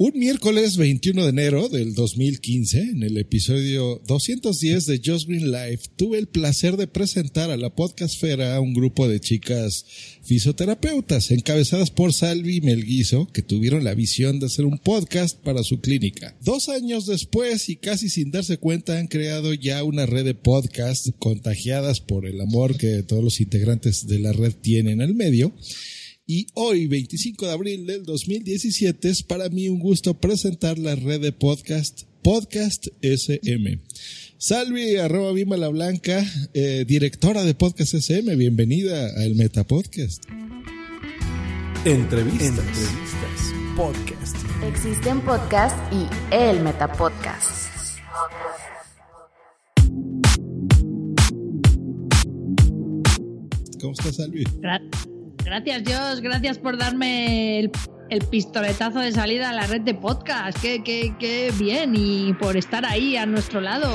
Un miércoles 21 de enero del 2015, en el episodio 210 de Just Green Life, tuve el placer de presentar a la podcastfera a un grupo de chicas fisioterapeutas encabezadas por Salvi Melguizo, que tuvieron la visión de hacer un podcast para su clínica. Dos años después y casi sin darse cuenta han creado ya una red de podcasts contagiadas por el amor que todos los integrantes de la red tienen al medio y hoy, 25 de abril del 2017, es para mí un gusto presentar la red de podcast Podcast SM. Salvi, arroba Bima la Blanca, eh, directora de Podcast SM, bienvenida al Meta Podcast. Entrevistas. Entrevistas. Podcast. Existen podcast y el Meta Podcast. ¿Cómo estás, Salvi? Gracias, Dios. Gracias por darme el, pistoletazo de salida a la red de podcast. Qué, qué, qué bien. Y por estar ahí a nuestro lado.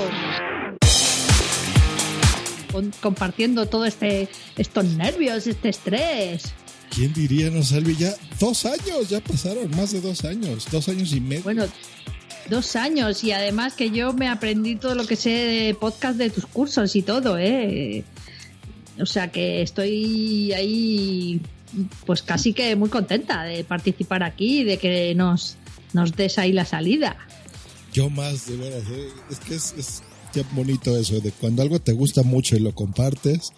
compartiendo todo este estos nervios, este estrés. ¿Quién diría, no, Salvi? Ya dos años, ya pasaron más de dos años, dos años y medio. Bueno, dos años y además que yo me aprendí todo lo que sé de podcast de tus cursos y todo, ¿eh? O sea que estoy ahí, pues casi que muy contenta de participar aquí de que nos, nos des ahí la salida. Yo más, de veras, ¿eh? es que es, es bonito eso, de cuando algo te gusta mucho y lo compartes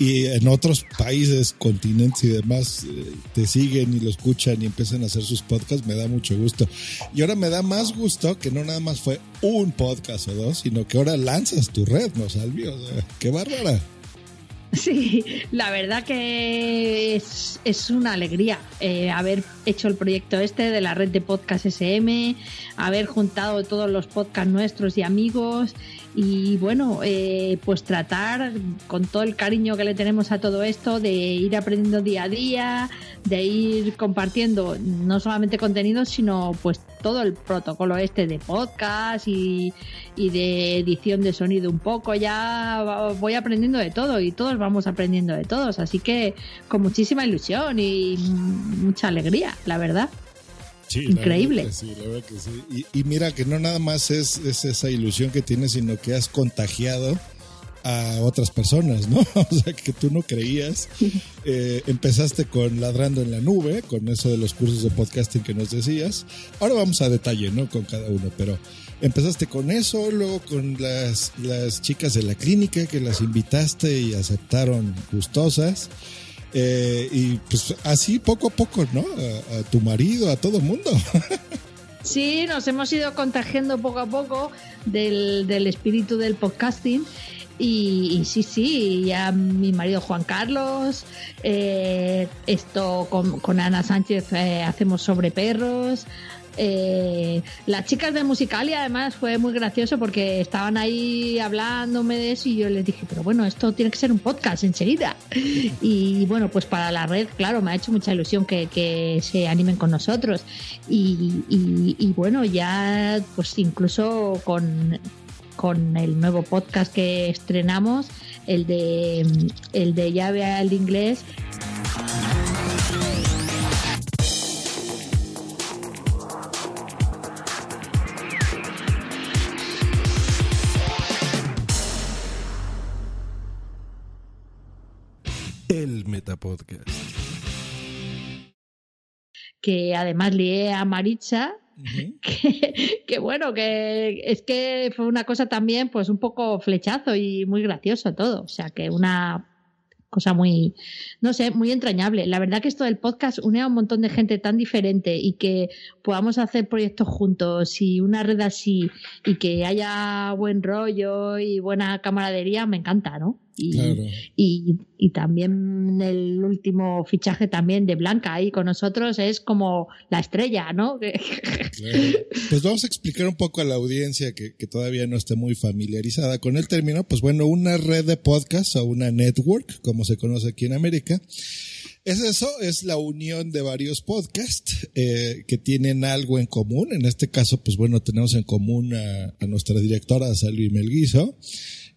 y en otros países, continentes y demás eh, te siguen y lo escuchan y empiezan a hacer sus podcasts, me da mucho gusto. Y ahora me da más gusto que no nada más fue un podcast o dos, sino que ahora lanzas tu red, ¿no, Salvio? qué bárbara. Sí, la verdad que es, una alegría eh, haber hecho el proyecto este de la red de podcast SM, haber juntado todos los podcasts nuestros y amigos y bueno, eh, pues tratar con todo el cariño que le tenemos a todo esto de ir aprendiendo día a día, de ir compartiendo no solamente contenidos, sino pues todo el protocolo este de podcast y, y de edición de sonido un poco. Ya voy aprendiendo de todo y todos vamos aprendiendo de todos, así que con muchísima ilusión y mucha alegría, la verdad. Increíble. sí, la verdad que sí. Y, mira que no nada más es, esa ilusión que tienes, sino que has contagiado a otras personas, ¿no? O sea, que tú no creías. Eh, empezaste con Ladrando en la Nube, con eso de los cursos de podcasting que nos decías. Ahora vamos a detalle, ¿no? Con cada uno, pero empezaste con eso, luego con las, las chicas de la clínica que las invitaste y aceptaron gustosas. Eh, y pues así poco a poco, ¿no? A, tu marido, a todo el mundo. Sí, nos hemos ido contagiando poco a poco del, espíritu del podcasting. Y, sí, sí, ya mi marido Juan Carlos, eh, esto con, Ana Sánchez eh, hacemos sobre perros, Eh, las chicas de Musicalia, además, fue muy gracioso porque estaban ahí hablándome de eso y yo les dije, pero bueno, esto tiene que ser un podcast enseguida. Y bueno, pues para la red, claro, me ha hecho mucha ilusión que, que se animen con nosotros. Y, y, y bueno, ya pues incluso con, con el nuevo podcast que estrenamos, el de el de llave al inglés. El Metapodcast. que además lié a Maritza, que, que bueno, que es que fue una cosa también pues un poco flechazo y muy gracioso todo, o sea que una cosa muy, no sé, muy entrañable. La verdad que esto del podcast une a un montón de gente tan diferente y que podamos hacer proyectos juntos y una red así y que haya buen rollo y buena camaradería, me encanta, ¿no? Y, Claro. y, y también el último fichaje también de Blanca ahí con nosotros es como la estrella, ¿no? Claro. Pues vamos a explicar un poco a la audiencia que, que todavía no esté muy familiarizada con el término. Pues bueno, una red de podcasts o una network, como se conoce aquí en América, es eso, es la unión de varios podcasts eh, que tienen algo en común. En este caso, pues bueno, tenemos en común a, a nuestra directora Salvi Melguizo.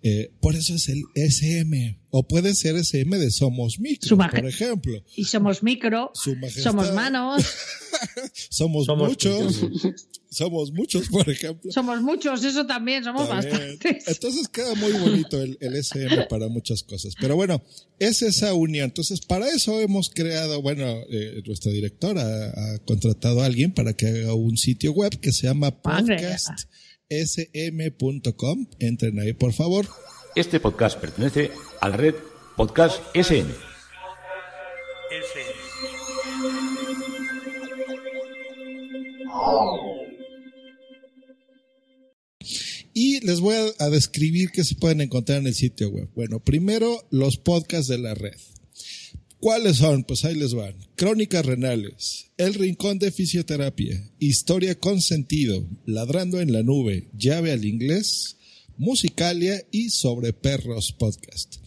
Eh, por eso es el SM. O puede ser SM de Somos Micro, por ejemplo. y somos micro, somos manos, Somos, Somos muchos. Somos muchos, por ejemplo. somos muchos, eso también, somos También. bastantes. Entonces queda muy bonito el, el SM para muchas cosas. Pero bueno, es esa unión. Entonces, para eso hemos creado, bueno, eh, nuestra directora ha, ha contratado a alguien para que haga un sitio web que se llama Madre. podcastsm.com. Entren ahí, por favor. Este podcast pertenece a la red Podcast SN. Y les voy a, a describir qué se pueden encontrar en el sitio web. Bueno, primero los podcasts de la red. ¿Cuáles son? Pues ahí les van. Crónicas renales, El Rincón de Fisioterapia, Historia con Sentido, Ladrando en la Nube, Llave al Inglés, Musicalia y Sobre Perros Podcast.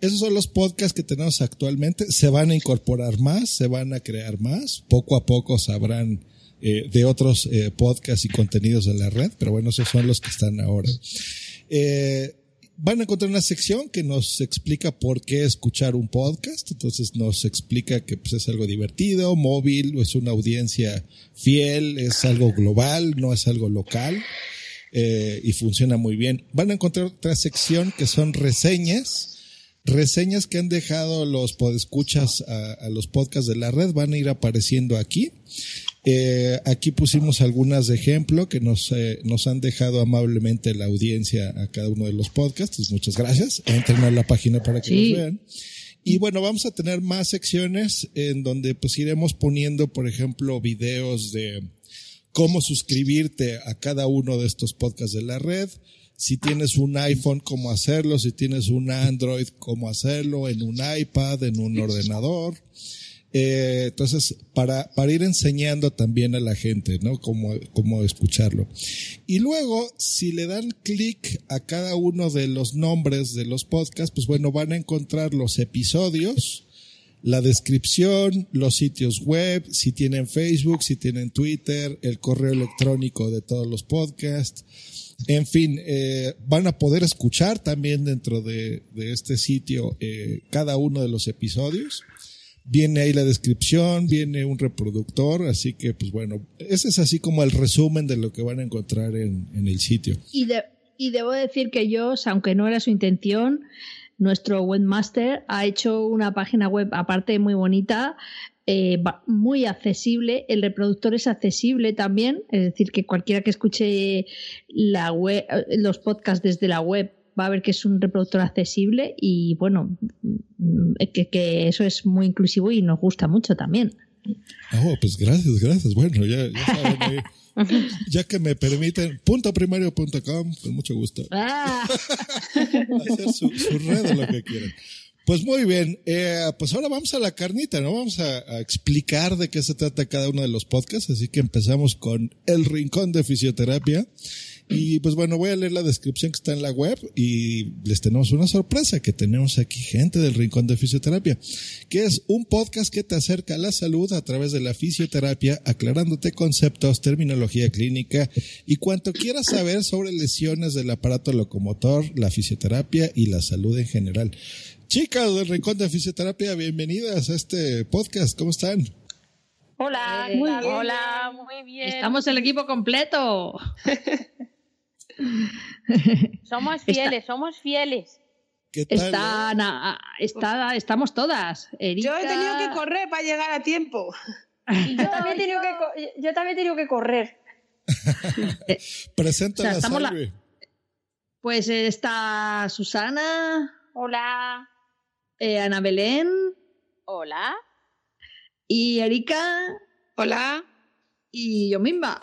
Esos son los podcasts que tenemos actualmente. Se van a incorporar más, se van a crear más. Poco a poco sabrán eh, de otros eh, podcasts y contenidos de la red, pero bueno, esos son los que están ahora. Eh, van a encontrar una sección que nos explica por qué escuchar un podcast. Entonces nos explica que pues, es algo divertido, móvil, es una audiencia fiel, es algo global, no es algo local. eh, y funciona muy bien. Van a encontrar otra sección que son reseñas. Reseñas que han dejado los podescuchas a, a los podcasts de la red van a ir apareciendo aquí. Eh, aquí pusimos algunas de ejemplo que nos, eh, nos han dejado amablemente la audiencia a cada uno de los podcasts. Muchas gracias. Entren a la página para que Sí. los vean. Y bueno, vamos a tener más secciones en donde pues iremos poniendo, por ejemplo, videos de cómo suscribirte a cada uno de estos podcasts de la red. Si tienes un iPhone, cómo hacerlo. Si tienes un Android, cómo hacerlo. En un iPad, en un ordenador. Eh, entonces, para, ir enseñando también a la gente, ¿no? Cómo, escucharlo. Y luego, si le dan clic a cada uno de los nombres de los podcasts, pues bueno, van a encontrar los episodios, la descripción, los sitios web, si tienen Facebook, si tienen Twitter, el correo electrónico de todos los podcasts. En fin, eh, van a poder escuchar también dentro de, de este sitio eh, cada uno de los episodios. Viene ahí la descripción, viene un reproductor, así que pues bueno, ese es así como el resumen de lo que van a encontrar en, en el sitio. Y, de- y debo decir que Josh, aunque no era su intención, nuestro webmaster ha hecho una página web aparte muy bonita, eh, muy accesible. El reproductor es accesible también, es decir, que cualquiera que escuche la web, eh, los podcasts desde la web va a ver que es un reproductor accesible y bueno, mm, que, que eso es muy inclusivo y nos gusta mucho también. Oh, pues gracias, gracias. Bueno, ya, ya saben ahí. Ya que me permiten, puntoprimario.com, con mucho gusto. Ah, hacer su, su red o lo que quieran. Pues muy bien, eh, pues ahora vamos a la carnita, ¿no? Vamos a, a, explicar de qué se trata cada uno de los podcasts, así que empezamos con El Rincón de Fisioterapia. Y pues bueno, voy a leer la descripción que está en la web y les tenemos una sorpresa que tenemos aquí gente del Rincón de Fisioterapia, que es un podcast que te acerca a la salud a través de la fisioterapia, aclarándote conceptos, terminología clínica y cuanto quieras saber sobre lesiones del aparato locomotor, la fisioterapia y la salud en general. Chicas del Rincón de Fisioterapia, bienvenidas a este podcast. ¿Cómo están? Hola, muy bien. hola, muy bien. Estamos el equipo completo. somos fieles, Está, somos fieles. ¿Qué tal, Están, a, está, estamos todas. Erika... Yo he tenido que correr para llegar a tiempo. Y yo, también he tenido que, yo también he tenido que correr. Presenta o sea, la la... Pues está Susana. Hola. Eh, Ana Belén. Hola. Y Erika. Hola. Y yo misma.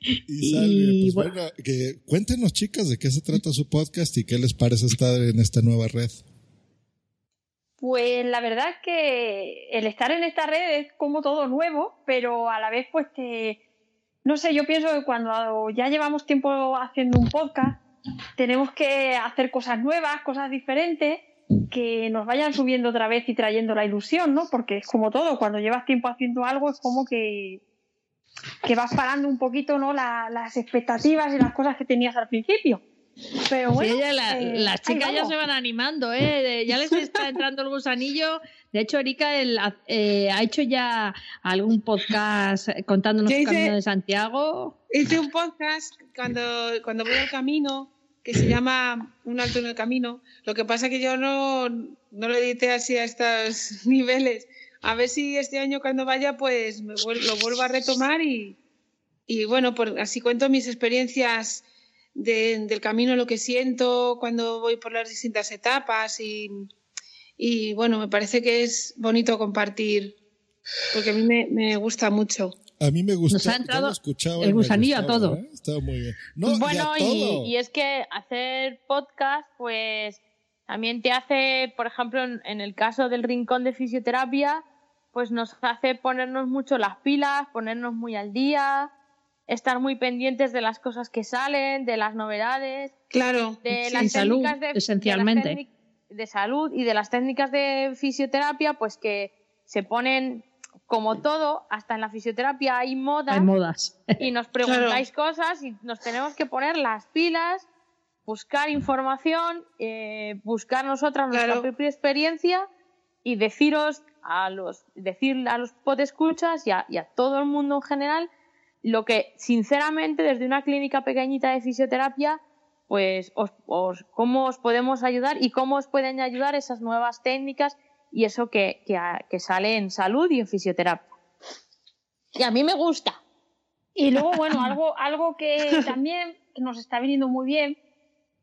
Y, Salve, pues bueno, bueno que cuéntenos chicas de qué se trata su podcast y qué les parece estar en esta nueva red. Pues la verdad es que el estar en esta red es como todo nuevo, pero a la vez pues te... No sé, yo pienso que cuando ya llevamos tiempo haciendo un podcast, tenemos que hacer cosas nuevas, cosas diferentes, que nos vayan subiendo otra vez y trayendo la ilusión, ¿no? Porque es como todo, cuando llevas tiempo haciendo algo es como que que vas parando un poquito no la, las expectativas y las cosas que tenías al principio. Pero bueno, sí, la, eh, las chicas ya se van animando, ¿eh? ya les está entrando el gusanillo. De hecho, Erika el, eh, ha hecho ya algún podcast contándonos el camino de Santiago. Hice un podcast cuando, cuando voy al camino que se llama Un alto en el camino. Lo que pasa es que yo no, no lo edité así a estos niveles a ver si este año cuando vaya pues me vuelvo, lo vuelvo a retomar y, y bueno, por, así cuento mis experiencias de, del camino, lo que siento cuando voy por las distintas etapas y, y bueno, me parece que es bonito compartir porque a mí me, me gusta mucho. A mí me gustó. Nos ha entrado escuchaba el gusanillo gustaba, a todo. ¿eh? Estaba muy bien. No, bueno, y, y, y, es que hacer podcast, pues también te hace, por ejemplo, en, en, el caso del rincón de fisioterapia, pues nos hace ponernos mucho las pilas, ponernos muy al día, estar muy pendientes de las cosas que salen, de las novedades, claro, de sí, las salud, técnicas de, esencialmente. De, de salud y de las técnicas de fisioterapia, pues que se ponen como todo, hasta en la fisioterapia hay modas, hay modas. y nos preguntáis claro. cosas y nos tenemos que poner las pilas, buscar información, eh, buscar nosotras claro. nuestra propia experiencia y deciros a los decir a los podescuchas y a, y a todo el mundo en general lo que sinceramente desde una clínica pequeñita de fisioterapia pues os, os, cómo os podemos ayudar y cómo os pueden ayudar esas nuevas técnicas y eso que, que, que sale en salud y en fisioterapia. Y a mí me gusta. Y luego bueno algo algo que también nos está viniendo muy bien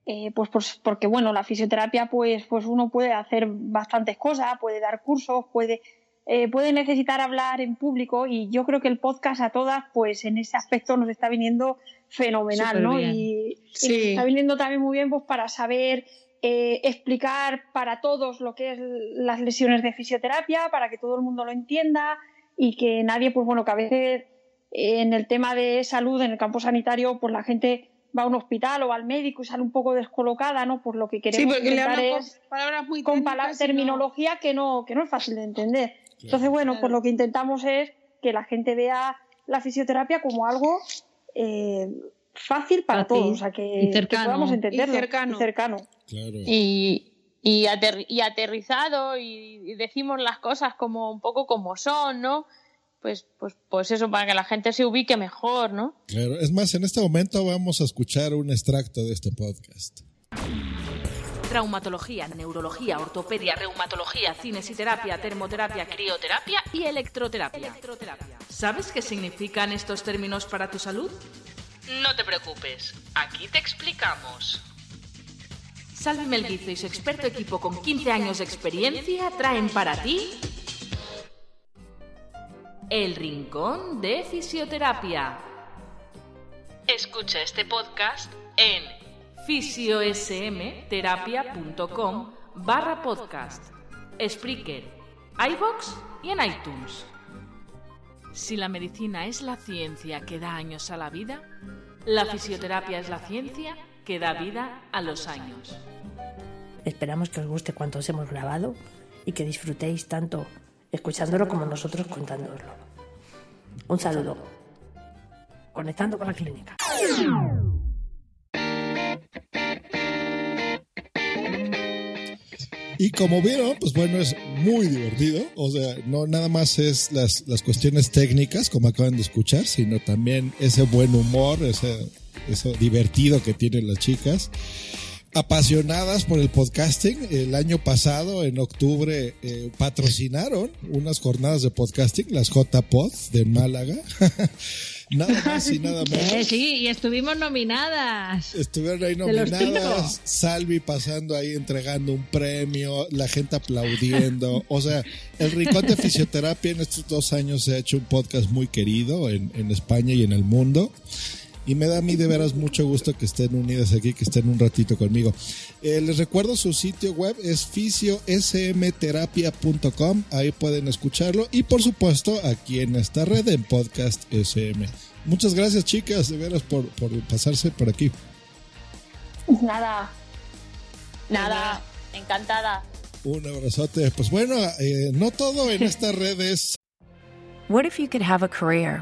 eh, pues, pues, porque bueno, la fisioterapia pues, pues uno puede hacer bastantes cosas, puede dar cursos, puede, eh, puede necesitar hablar en público y yo creo que el podcast a todas pues en ese aspecto nos está viniendo fenomenal, ¿no? Y, sí. y, nos está viniendo también muy bien pues para saber eh, explicar para todos lo que es las lesiones de fisioterapia, para que todo el mundo lo entienda y que nadie, pues bueno, que a veces en el tema de salud, en el campo sanitario, pues la gente va a un hospital o al médico y sale un poco descolocada, ¿no? Por lo que queremos sí, porque le hablan es con palabras muy con terminología no... que no que no es fácil de entender. Claro. Entonces, bueno, claro. pues lo que intentamos es que la gente vea la fisioterapia como algo eh, fácil para todos, o sea, que, que podamos entenderlo. Y cercano. Y, cercano. Claro. y, y, ater y aterrizado y, y decimos las cosas como un poco como son, ¿no? Pues, pues, pues eso, para que la gente se ubique mejor, ¿no? Claro, es más, en este momento vamos a escuchar un extracto de este podcast. Traumatología, neurología, ortopedia, reumatología, cinesiterapia, termoterapia, crioterapia y electroterapia. electroterapia. ¿Sabes qué significan estos términos para tu salud? No te preocupes, aquí te explicamos. Salvi Melguizo y su experto equipo con 15 años de experiencia traen para ti el Rincón de Fisioterapia. Escucha este podcast en fisiosmterapia.com barra podcast, Spreaker, iVox y en iTunes. Si la medicina es la ciencia que da años a la vida, la fisioterapia es la ciencia que da vida a los años. Esperamos que os guste cuanto os hemos grabado y que disfrutéis tanto escuchándolo como nosotros contándolo. Un saludo. Conectando con la clínica. Y como vieron, pues bueno, es muy divertido. O sea, no nada más es las, las cuestiones técnicas, como acaban de escuchar, sino también ese buen humor, ese, eso divertido que tienen las chicas. Apasionadas por el podcasting, el año pasado, en octubre, eh, patrocinaron unas jornadas de podcasting, las J-Pod de Málaga. nada más y nada menos. Eh, sí, y estuvimos nominadas. Estuvieron ahí nominadas. Salvi pasando ahí entregando un premio, la gente aplaudiendo. O sea, el Rincón de Fisioterapia en estos dos años se ha hecho un podcast muy querido en, en España y en el mundo. Y me da a mí de veras mucho gusto que estén unidas aquí, que estén un ratito conmigo. Eh, les recuerdo su sitio web es fisiosmterapia.com. Ahí pueden escucharlo. Y por supuesto, aquí en esta red en Podcast SM. Muchas gracias, chicas, de veras, por, por pasarse por aquí. Nada. Nada. Encantada. Un abrazote. Pues bueno, eh, no todo en esta red es. What if you could have a career?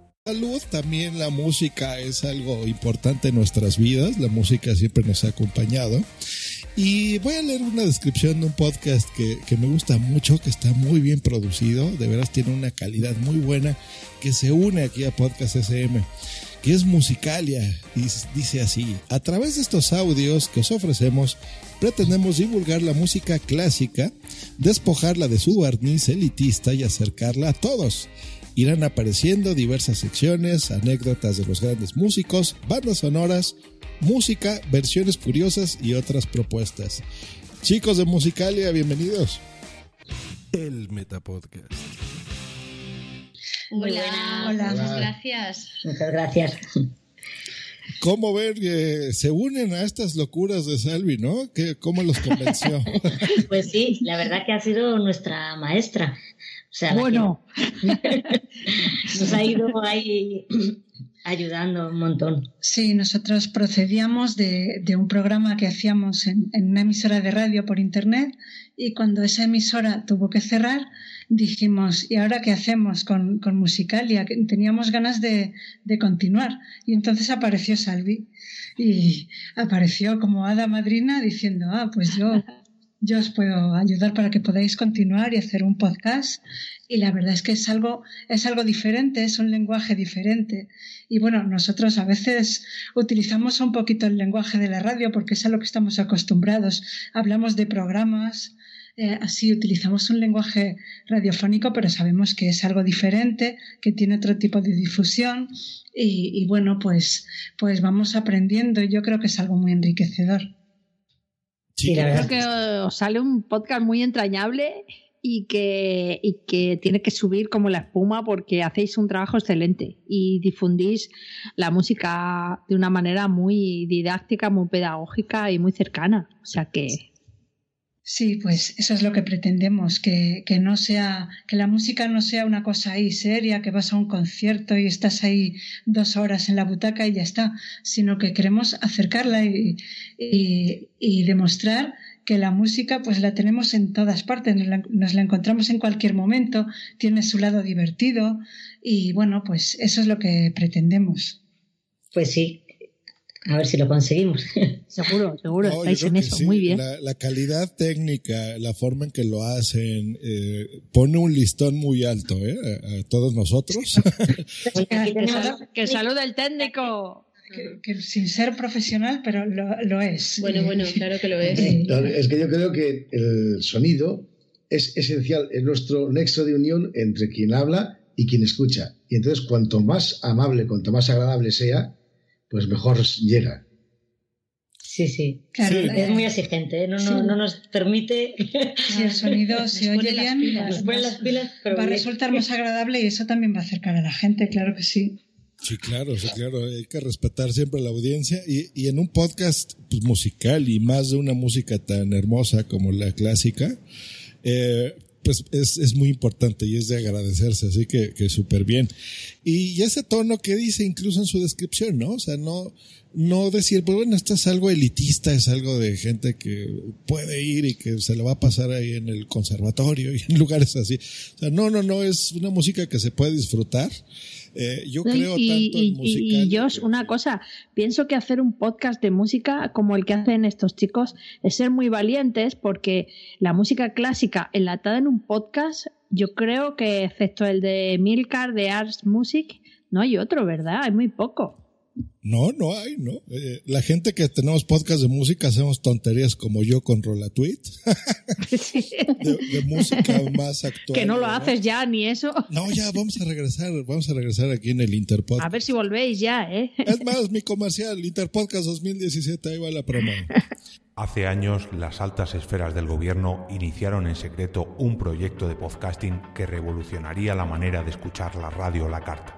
Salud, también la música es algo importante en nuestras vidas, la música siempre nos ha acompañado. Y voy a leer una descripción de un podcast que, que, me gusta mucho, que está muy bien producido, de veras tiene una calidad muy buena, que se une aquí a Podcast SM, que es Musicalia, y dice así, a través de estos audios que os ofrecemos, pretendemos divulgar la música clásica, despojarla de su barniz elitista y acercarla a todos irán apareciendo diversas secciones, anécdotas de los grandes músicos, bandas sonoras, música, versiones curiosas y otras propuestas. Chicos de Musicalia, bienvenidos. El Metapodcast. Hola, hola, muchas gracias. Muchas gracias. ¿Cómo ver que se unen a estas locuras de Salvi, no? ¿Cómo los convenció? pues sí, la verdad que ha sido nuestra maestra. Sea, bueno. nos ha ido ahí ayudando un montón. Sí, nosotros procedíamos de, de un programa que hacíamos en, en, una emisora de radio por internet y cuando esa emisora tuvo que cerrar, dijimos, ¿y ahora qué hacemos con, con Musicalia? Teníamos ganas de, de continuar y entonces apareció Salvi y apareció como hada madrina diciendo, ah, pues yo yo os puedo ayudar para que podáis continuar y hacer un podcast. Y la verdad es que es algo, es algo diferente, es un lenguaje diferente. Y bueno, nosotros a veces utilizamos un poquito el lenguaje de la radio porque es a lo que estamos acostumbrados. Hablamos de programas, eh, así utilizamos un lenguaje radiofónico, pero sabemos que es algo diferente, que tiene otro tipo de difusión. Y, y bueno, pues, pues vamos aprendiendo. Yo creo que es algo muy enriquecedor. Sí, creo que os sale un podcast muy entrañable y que, y que tiene que subir como la espuma porque hacéis un trabajo excelente y difundís la música de una manera muy didáctica, muy pedagógica y muy cercana. O sea que Sí, pues eso es lo que pretendemos, que, que, no sea, que la música no sea una cosa ahí seria, que vas a un concierto y estás ahí dos horas en la butaca y ya está, sino que queremos acercarla y, y, demostrar que la música pues la tenemos en todas partes, nos la, nos la, encontramos en cualquier momento, tiene su lado divertido y bueno, pues eso es lo que pretendemos. Pues sí, a ver si lo conseguimos. seguro, seguro, no, estáis en eso, sí. muy bien. La, la, calidad técnica, la forma en que lo hacen, eh, pone un listón muy alto, ¿eh? A, a todos nosotros. que, salude el técnico. que, sin ser profesional, pero lo, es. Bueno, bueno, claro que lo es. es que yo creo que el sonido es esencial, es nuestro nexo de unión entre quien habla y quien escucha. Y entonces, cuanto más amable, cuanto más agradable sea, pues mejor llega. Sí, sí. es muy exigente, ¿eh? no, no, nos permite. Si el sonido se oye bien, va a resultar más agradable y eso también va a acercar a la gente, claro que sí. Sí, claro, sí, claro. Hay que respetar siempre la audiencia. Y, y en un podcast pues, musical y más de una música tan hermosa como la clásica, eh, pues es, es, muy importante y es de agradecerse, así que, que súper bien. Y ese tono que dice incluso en su descripción, ¿no? O sea, no, no decir, pues bueno, esto es algo elitista, es algo de gente que puede ir y que se le va a pasar ahí en el conservatorio y en lugares así. O sea, no, no, no, es una música que se puede disfrutar. Eh, yo creo y, tanto en musical. Y, Josh, una cosa, pienso que hacer un podcast de música como el que hacen estos chicos es ser muy valientes porque la música clásica enlatada en un podcast, yo creo que excepto el de Milcar de Arts Music, no hay otro, ¿verdad? Hay muy poco. No, no hay, ¿no? Eh, la gente que tenemos podcast de música hacemos tonterías como yo con Rolatweet. de, música más actual. Que no lo haces ya, ni eso. No, ya, vamos a regresar, vamos a regresar aquí en el Interpodcast. A ver si volvéis ya, ¿eh? Es más, mi comercial, Interpodcast 2017, ahí va la promo. Hace años, las altas esferas del gobierno iniciaron en secreto un proyecto de podcasting que revolucionaría la manera de escuchar la radio o la carta.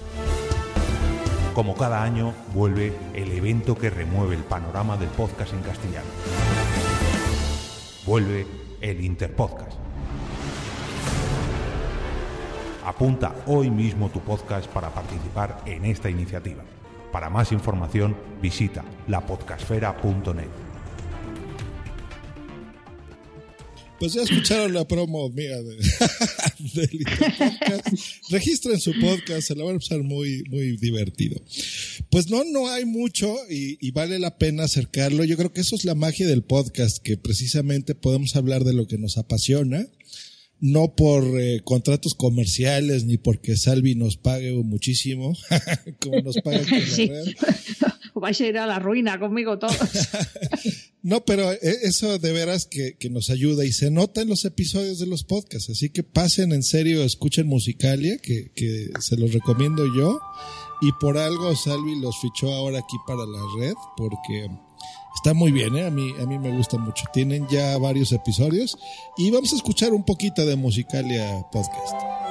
Como cada año, vuelve el evento que remueve el panorama del podcast en castellano. Vuelve el Interpodcast. Apunta hoy mismo tu podcast para participar en esta iniciativa. Para más información, visita lapodcasfera.net. Pues ya escucharon la promo mía de, del Registren su podcast, se lo van a pasar muy, muy divertido. Pues no, no hay mucho y, vale la pena acercarlo. Yo creo que eso es la magia del podcast, que precisamente podemos hablar de lo que nos apasiona no por eh, contratos comerciales ni porque Salvi nos pague muchísimo, como nos paga aquí Vais a ir a la ruina conmigo todos. No, pero eh, eso de veras que, que, nos ayuda y se nota en los episodios de los podcasts. Así que pasen en serio, escuchen Musicalia, que, que se los recomiendo yo. Y por algo Salvi los fichó ahora aquí para la red, porque está muy bien, ¿eh? a, mí, a mí me gusta mucho. Tienen ya varios episodios y vamos a escuchar un poquito de Musicalia Podcast.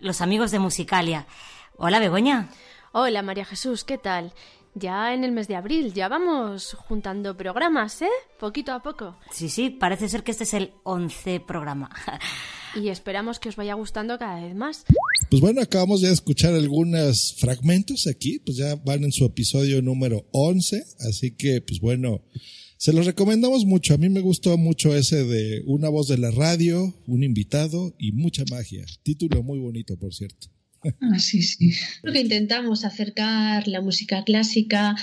los amigos de Musicalia. Hola Begoña. Hola María Jesús, ¿qué tal? Ya en el mes de abril, ya vamos juntando programas, ¿eh? Poquito a poco. Sí, sí, parece ser que este es el 11 programa. y esperamos que os vaya gustando cada vez más. Pues bueno, acabamos de escuchar algunos fragmentos aquí, pues ya van en su episodio número 11, así que pues bueno, se los recomendamos mucho. A mí me gustó mucho ese de una voz de la radio, un invitado y mucha magia. Título muy bonito, por cierto. Ah, sí, sí. Creo que intentamos acercar la música clásica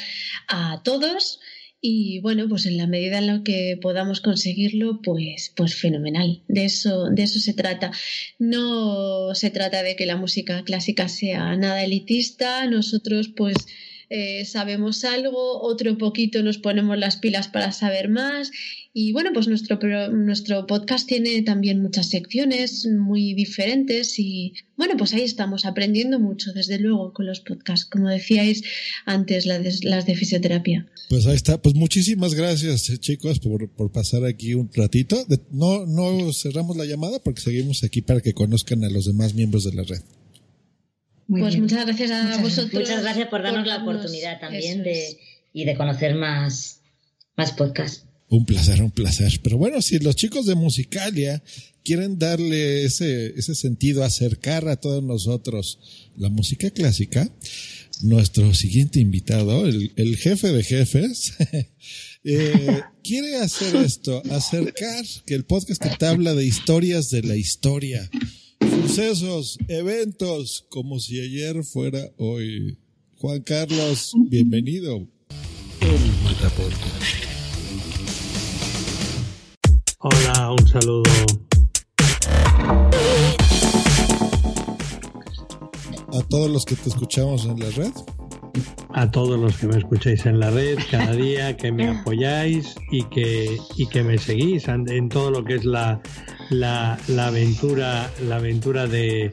a todos y bueno, pues en la medida en la que podamos conseguirlo, pues, pues fenomenal. De eso, de eso se trata. No se trata de que la música clásica sea nada elitista. Nosotros, pues, eh, sabemos algo, otro poquito nos ponemos las pilas para saber más. Y bueno, pues nuestro, nuestro podcast tiene también muchas secciones muy diferentes y bueno, pues ahí estamos aprendiendo mucho, desde luego, con los podcasts, como decíais antes, las de, fisioterapia. Pues ahí está, pues muchísimas gracias eh, chicos por, por pasar aquí un ratito. No, no cerramos la llamada porque seguimos aquí para que conozcan a los demás miembros de la red pues muchas gracias a vosotros. Muchas gracias por darnos la oportunidad también de, y de conocer más, más podcasts. Un placer, un placer. Pero bueno, si los chicos de Musicalia quieren darle ese, ese sentido, acercar a todos nosotros la música clásica, nuestro siguiente invitado, el, el jefe de jefes, eh, quiere hacer esto, acercar que el podcast que te habla de historias de la historia, Sucesos, eventos, como si ayer fuera hoy. Juan Carlos, bienvenido. Hola, un saludo. A todos los que te escuchamos en la red. A todos los que me escucháis en la red cada día, que me apoyáis y que, y que me seguís en todo lo que es la, la, la aventura, la aventura de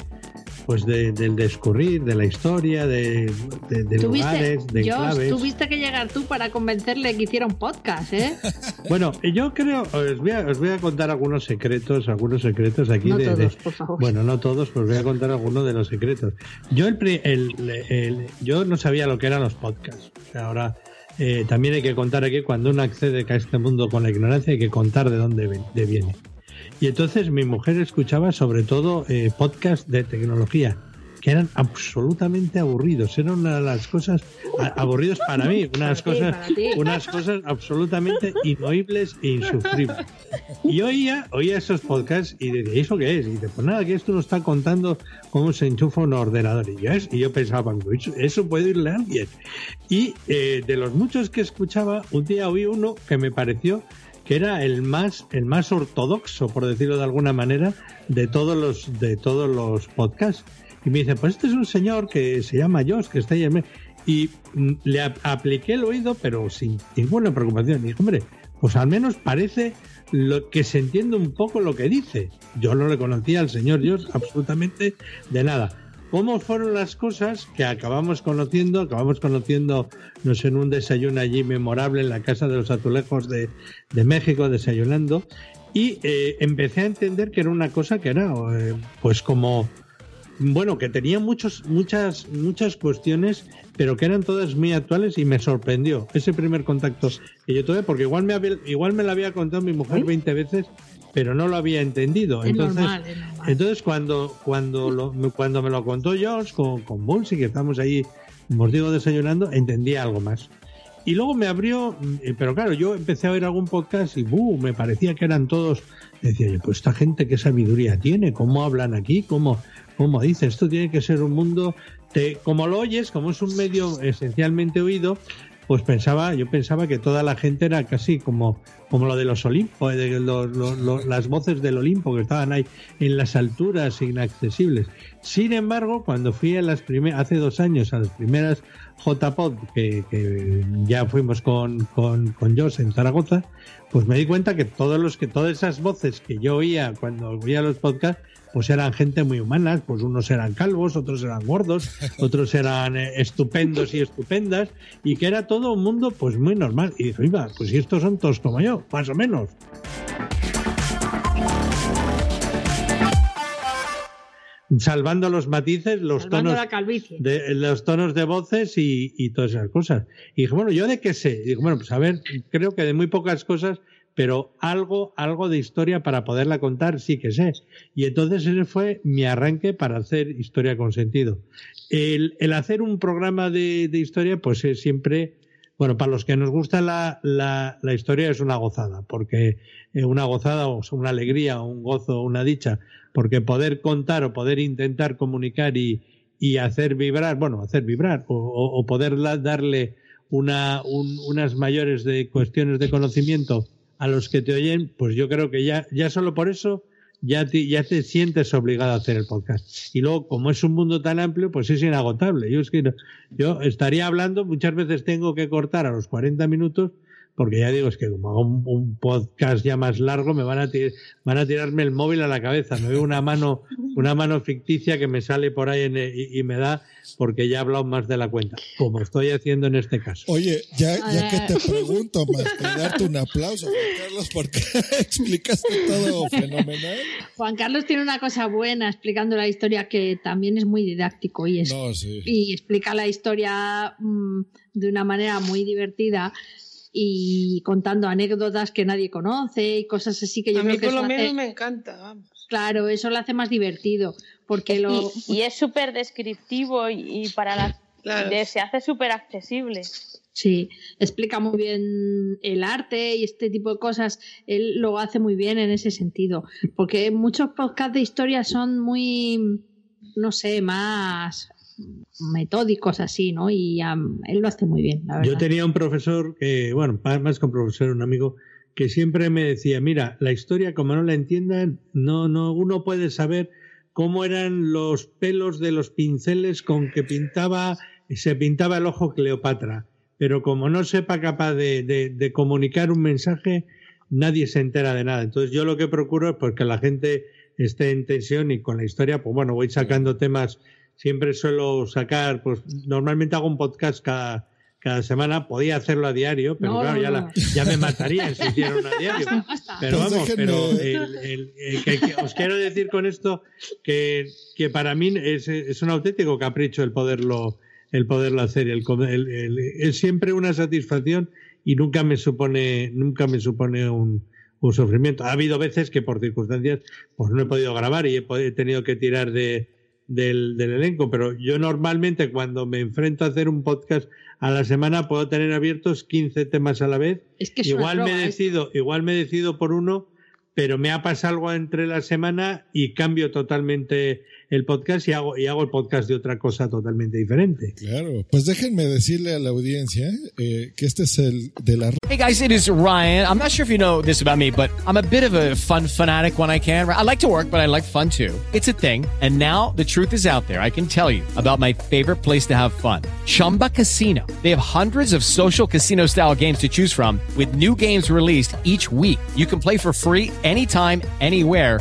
pues de, del descurrir, de la historia, de, de, lugares, de claves. Tuviste que llegar tú para convencerle que hiciera un podcast, ¿eh? bueno, yo creo, os voy, a, os voy a contar algunos secretos, algunos secretos aquí no de, todos, por favor. Bueno, no todos, pues voy a contar algunos de los secretos. Yo el, el, el, yo no sabía lo que eran los podcasts. Ahora eh, también hay que contar aquí cuando uno accede a este mundo con la ignorancia hay que contar de dónde viene. Y entonces mi mujer escuchaba sobre todo eh, podcasts de tecnología que eran absolutamente aburridos. Eran una de las cosas aburridos para mí, unas cosas, unas cosas absolutamente inoíbles e insufribles. Y oía, oía esos podcasts y decía, ¿eso qué es? Y dice, pues nada, que esto nos está contando cómo se enchufa un ordenador. Y yo, y yo pensaba, eso puede irle a alguien. Y eh, de los muchos que escuchaba, un día oí uno que me pareció que era el más, el más ortodoxo, por decirlo de alguna manera, de todos los, de todos los podcasts. Y me dice, pues este es un señor que se llama Josh, que está ahí en... Y mm, le apliqué el oído, pero sin ninguna preocupación. Y dije, hombre, pues al menos parece lo que se entiende un poco lo que dice. Yo no le conocía al señor Josh absolutamente de nada cómo fueron las cosas que acabamos conociendo, acabamos conociendo, no sé, en un desayuno allí memorable en la Casa de los Azulejos de, México, desayunando, y eh, empecé a entender que era una cosa que era, eh, pues como, bueno, que tenía muchos, muchas, muchas cuestiones, pero que eran todas muy actuales y me sorprendió ese primer contacto que yo tuve, porque igual me, igual me la había contado mi mujer 20 veces pero no lo había entendido. entonces, entonces cuando, cuando, cuando me lo contó George con, con Bulsi, que estamos ahí, os digo, desayunando, entendí algo más. Y luego me abrió, eh, pero claro, yo empecé a oír algún podcast y ¡buh! me parecía que eran todos, decía yo, pues esta gente qué sabiduría tiene, cómo hablan aquí, cómo, cómo dice, esto tiene que ser un mundo, de, como lo oyes, como es un medio esencialmente oído, pues pensaba, yo pensaba que toda la gente era casi como, como lo de los Olimpos, de las voces del Olimpo que estaban ahí en las alturas inaccesibles. Sin embargo, cuando fui a las primeras, hace dos años a las primeras JPod, que, que ya fuimos con, con, con Josh en Zaragoza, pues me di cuenta que todos los que, todas esas voces que yo oía cuando oía los podcasts, pues eran gente muy humana, pues unos eran calvos, otros eran gordos, otros eran eh, estupendos y estupendas, y que era todo un mundo pues muy normal. Y dije, iba, pues si estos son todos como yo, más o menos. salvando los matices, los tonos de los tonos de voces y, todas esas cosas. Y dije, bueno, ¿yo de qué sé? Y dije, bueno, pues a ver, creo que de muy pocas cosas pero algo, algo de historia para poderla contar sí que sé. Y entonces ese fue mi arranque para hacer historia con sentido. El, hacer un programa de, historia, pues es siempre, bueno, para los que nos gusta la, la, historia es una gozada, porque es una gozada o una alegría, un gozo, una dicha, porque poder contar o poder intentar comunicar y, y hacer vibrar, bueno, hacer vibrar o, o, poder darle una, unas mayores de cuestiones de conocimiento a los que te oyen, pues yo creo que ya, ya solo por eso ya te, sientes obligado a hacer el podcast. Y luego, como es un mundo tan amplio, pues es inagotable. Yo es que yo estaría hablando, muchas veces tengo que cortar a los 40 minutos, porque ya digo, es que como hago un, un podcast ya más largo, me van a, tir- van a tirarme el móvil a la cabeza. Me veo una mano, una mano ficticia que me sale por ahí en y, y me da porque ya he hablado más de la cuenta, como estoy haciendo en este caso. Oye, ya, ya que te pregunto, más que darte un aplauso, Juan Carlos, porque explicaste todo fenomenal. Juan Carlos tiene una cosa buena explicando la historia que también es muy didáctico y, es, No, sí. y explica la historia mm, de una manera muy divertida y contando anécdotas que nadie conoce y cosas así que yo a mí que por lo menos hace- me encanta, vamos. claro, eso lo hace más divertido porque lo Y, y es súper descriptivo y, y para las de- se hace súper accesible. Sí, explica muy bien el arte y este tipo de cosas. Él lo hace muy bien en ese sentido. Porque muchos podcasts de historia son muy, no sé, más metódicos así, ¿no? Y am, él lo hace muy bien, la verdad. Yo tenía un profesor que, bueno, más que un profesor, un amigo, que siempre me decía, mira, la historia, como no la entiendan, no, no, uno puede saber cómo eran los pelos de los pinceles con que pintaba, se pintaba el ojo Cleopatra. Pero como no sepa capaz de, de- de comunicar un mensaje, nadie se entera de nada. Entonces yo lo que procuro es pues, que la gente esté en tensión y con la historia, pues bueno, voy sacando temas. Siempre suelo sacar, pues normalmente hago un podcast cada, cada semana. Podía hacerlo a diario, pero No, claro, no, ya, no. la- ya me matarían si hiciera una a diario. Pero Pues vamos, déjenme- pero el- el- el que- que os quiero decir con esto que, que para mí es, es un auténtico capricho el poderlo, el poderlo hacer. El, co- el- el- es siempre una satisfacción y nunca me supone, nunca me supone un, un sufrimiento. Ha habido veces que por circunstancias pues no he podido grabar y he, he tenido que tirar de, del, del elenco, pero yo normalmente cuando me enfrento a hacer un podcast a la semana puedo tener abiertos 15 temas a la vez. Es que es una igual me decido, igual me decido por uno, pero me ha pasado algo entre la semana y cambio totalmente el podcast y hago, y hago el podcast de otra cosa totalmente diferente. Claro, pues déjenme decirle a la audiencia eh, que este es el de la Hey guys, it is Ryan. I'm not sure if you know this about me, but I'm a bit of a fun fanatic when I can. I like to work, but I like fun too. It's a thing. And now the truth is out there. I can tell you about my favorite place to have fun Chumba Casino. They have hundreds of social casino style games to choose from, with new games released each week. You can play for free anytime, anywhere.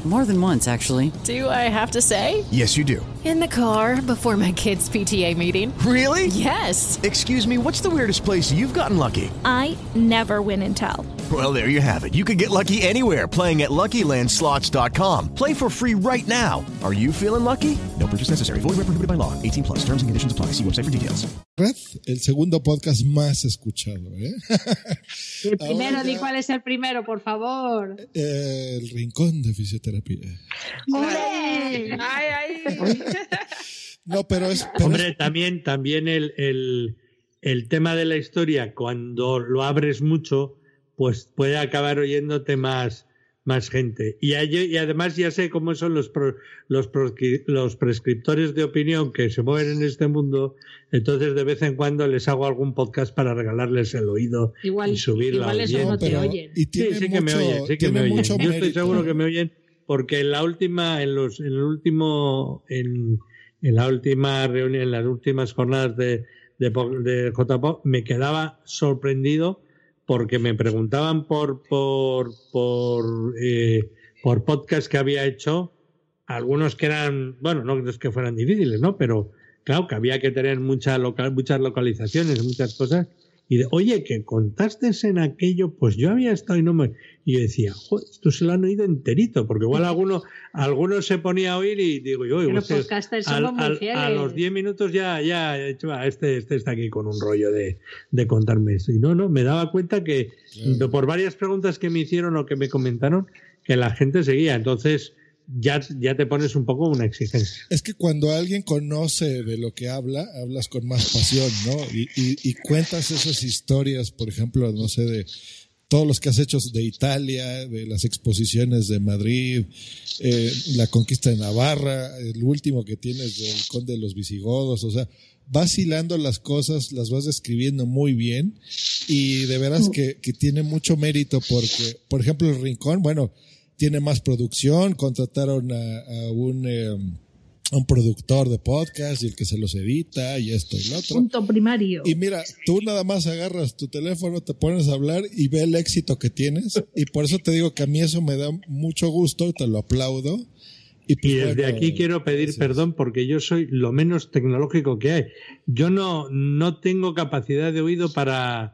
More than once, actually. Do I have to say? Yes, you do. In the car before my kids' PTA meeting. Really? Yes. Excuse me, what's the weirdest place you've gotten lucky? I never win and tell. Well, there you have it. You can get lucky anywhere playing at LuckyLandSlots.com. Play for free right now. Are you feeling lucky? No purchase necessary. Void where prohibited by law. 18 plus. Terms and conditions apply. See website for details. red, el segundo podcast más escuchado. ¿eh? El primero, Ahora di cuál es el primero, por favor. eh, el rincón de fisioterapia. Ay, ay. No, pero es. pero Hombre, también, también el, el, el tema de la historia, cuando lo abres mucho, pues puede acabar oyéndote más, más gente. Y, hay- y además ya sé cómo son los, pro- los, proscri- los prescriptores de opinión que se mueven en este mundo, entonces de vez en cuando les hago algún podcast para regalarles el oído Igual, y subir la igual esos no te oyen. Y tiene sí, sí que me oyen, sí que tiene me oyen. mucho Yo estoy seguro que me oyen porque en la última, en los, en el último, en, la última reunión, en las últimas jornadas de, de, po- de JPO, me quedaba sorprendido porque me preguntaban por, por, por, eh, por podcast que había hecho, algunos que eran, bueno, no es que fueran difíciles, ¿no? Pero claro, que había que tener muchas localizaciones, muchas cosas. Y de, oye, que contaste en aquello, pues yo había estado y no me. Y yo decía, joder, esto se lo han oído enterito, porque igual alguno, alguno se ponía a oír y digo yo, al- al- fieles. a los 10 minutos ya, ya, he dicho, "Va, este, este está aquí con un rollo de, de contarme esto. Y no, no, me daba cuenta que de- por varias preguntas que me hicieron o que me comentaron, que la gente seguía. Entonces, ya, ya te pones un poco una exigencia. Es que cuando alguien conoce de lo que habla, hablas con más pasión, ¿no? Y, y- y cuentas esas historias, por ejemplo, no sé, de todos los que has hecho de Italia, de las exposiciones de Madrid, eh, la conquista de Navarra, el último que tienes del conde de los visigodos, o sea, vas hilando las cosas, las vas describiendo muy bien y de veras que, que tiene mucho mérito porque, por ejemplo, el Rincón, bueno, tiene más producción, contrataron a, a un... eh, un productor de podcast y el que se los edita y esto y lo otro. Punto primario. Y mira, tú nada más agarras tu teléfono, te pones a hablar y ve el éxito que tienes. Y por eso te digo que a mí eso me da mucho gusto y te lo aplaudo. Y, pues, Y desde bueno, aquí quiero pedir perdón porque yo soy lo menos tecnológico que hay. Yo no, no tengo capacidad de oído para,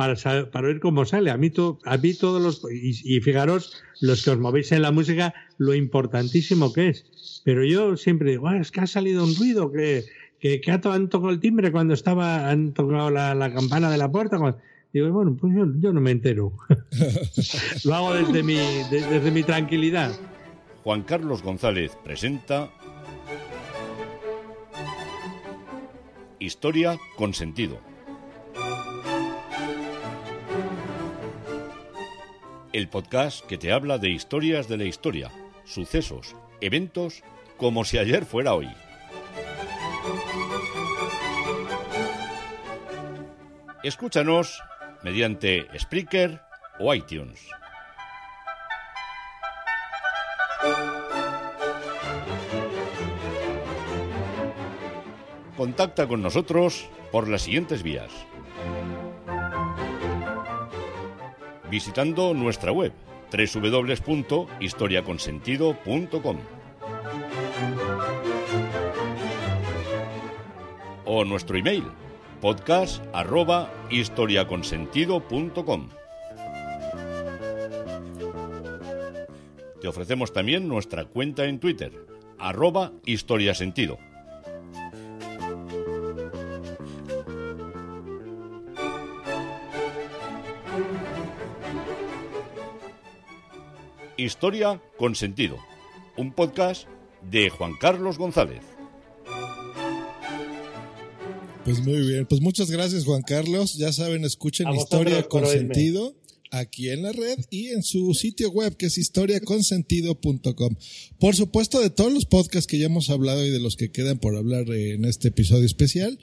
para, sa- para oír cómo sale. A mí, to- a mí todos los... Y, y fijaros, los que os movéis en la música, lo importantísimo que es. Pero yo siempre digo, "Ah, es que ha salido un ruido, que, que, que han tocado el timbre cuando estaba, han tocado la, la campana de la puerta. cuando-". Digo, bueno, pues yo, yo no me entero. lo hago desde mi, de- desde mi tranquilidad. Juan Carlos González presenta Historia con sentido. El podcast que te habla de historias de la historia, sucesos, eventos, como si ayer fuera hoy. Escúchanos mediante Spreaker o iTunes. Contacta con nosotros por las siguientes vías. Visitando nuestra web www.historiaconsentido.com o nuestro email podcast@historiaconsentido.com. Te ofrecemos también nuestra cuenta en Twitter, arroba historiasentido. Historia con sentido, un podcast de Juan Carlos González. Pues muy bien, pues muchas gracias Juan Carlos. Ya saben, escuchen Historia con. Sentido aquí en la red y en su sitio web que es historiaconsentido.com. Por supuesto, de todos los podcasts que ya hemos hablado y de los que quedan por hablar eh, en este episodio especial,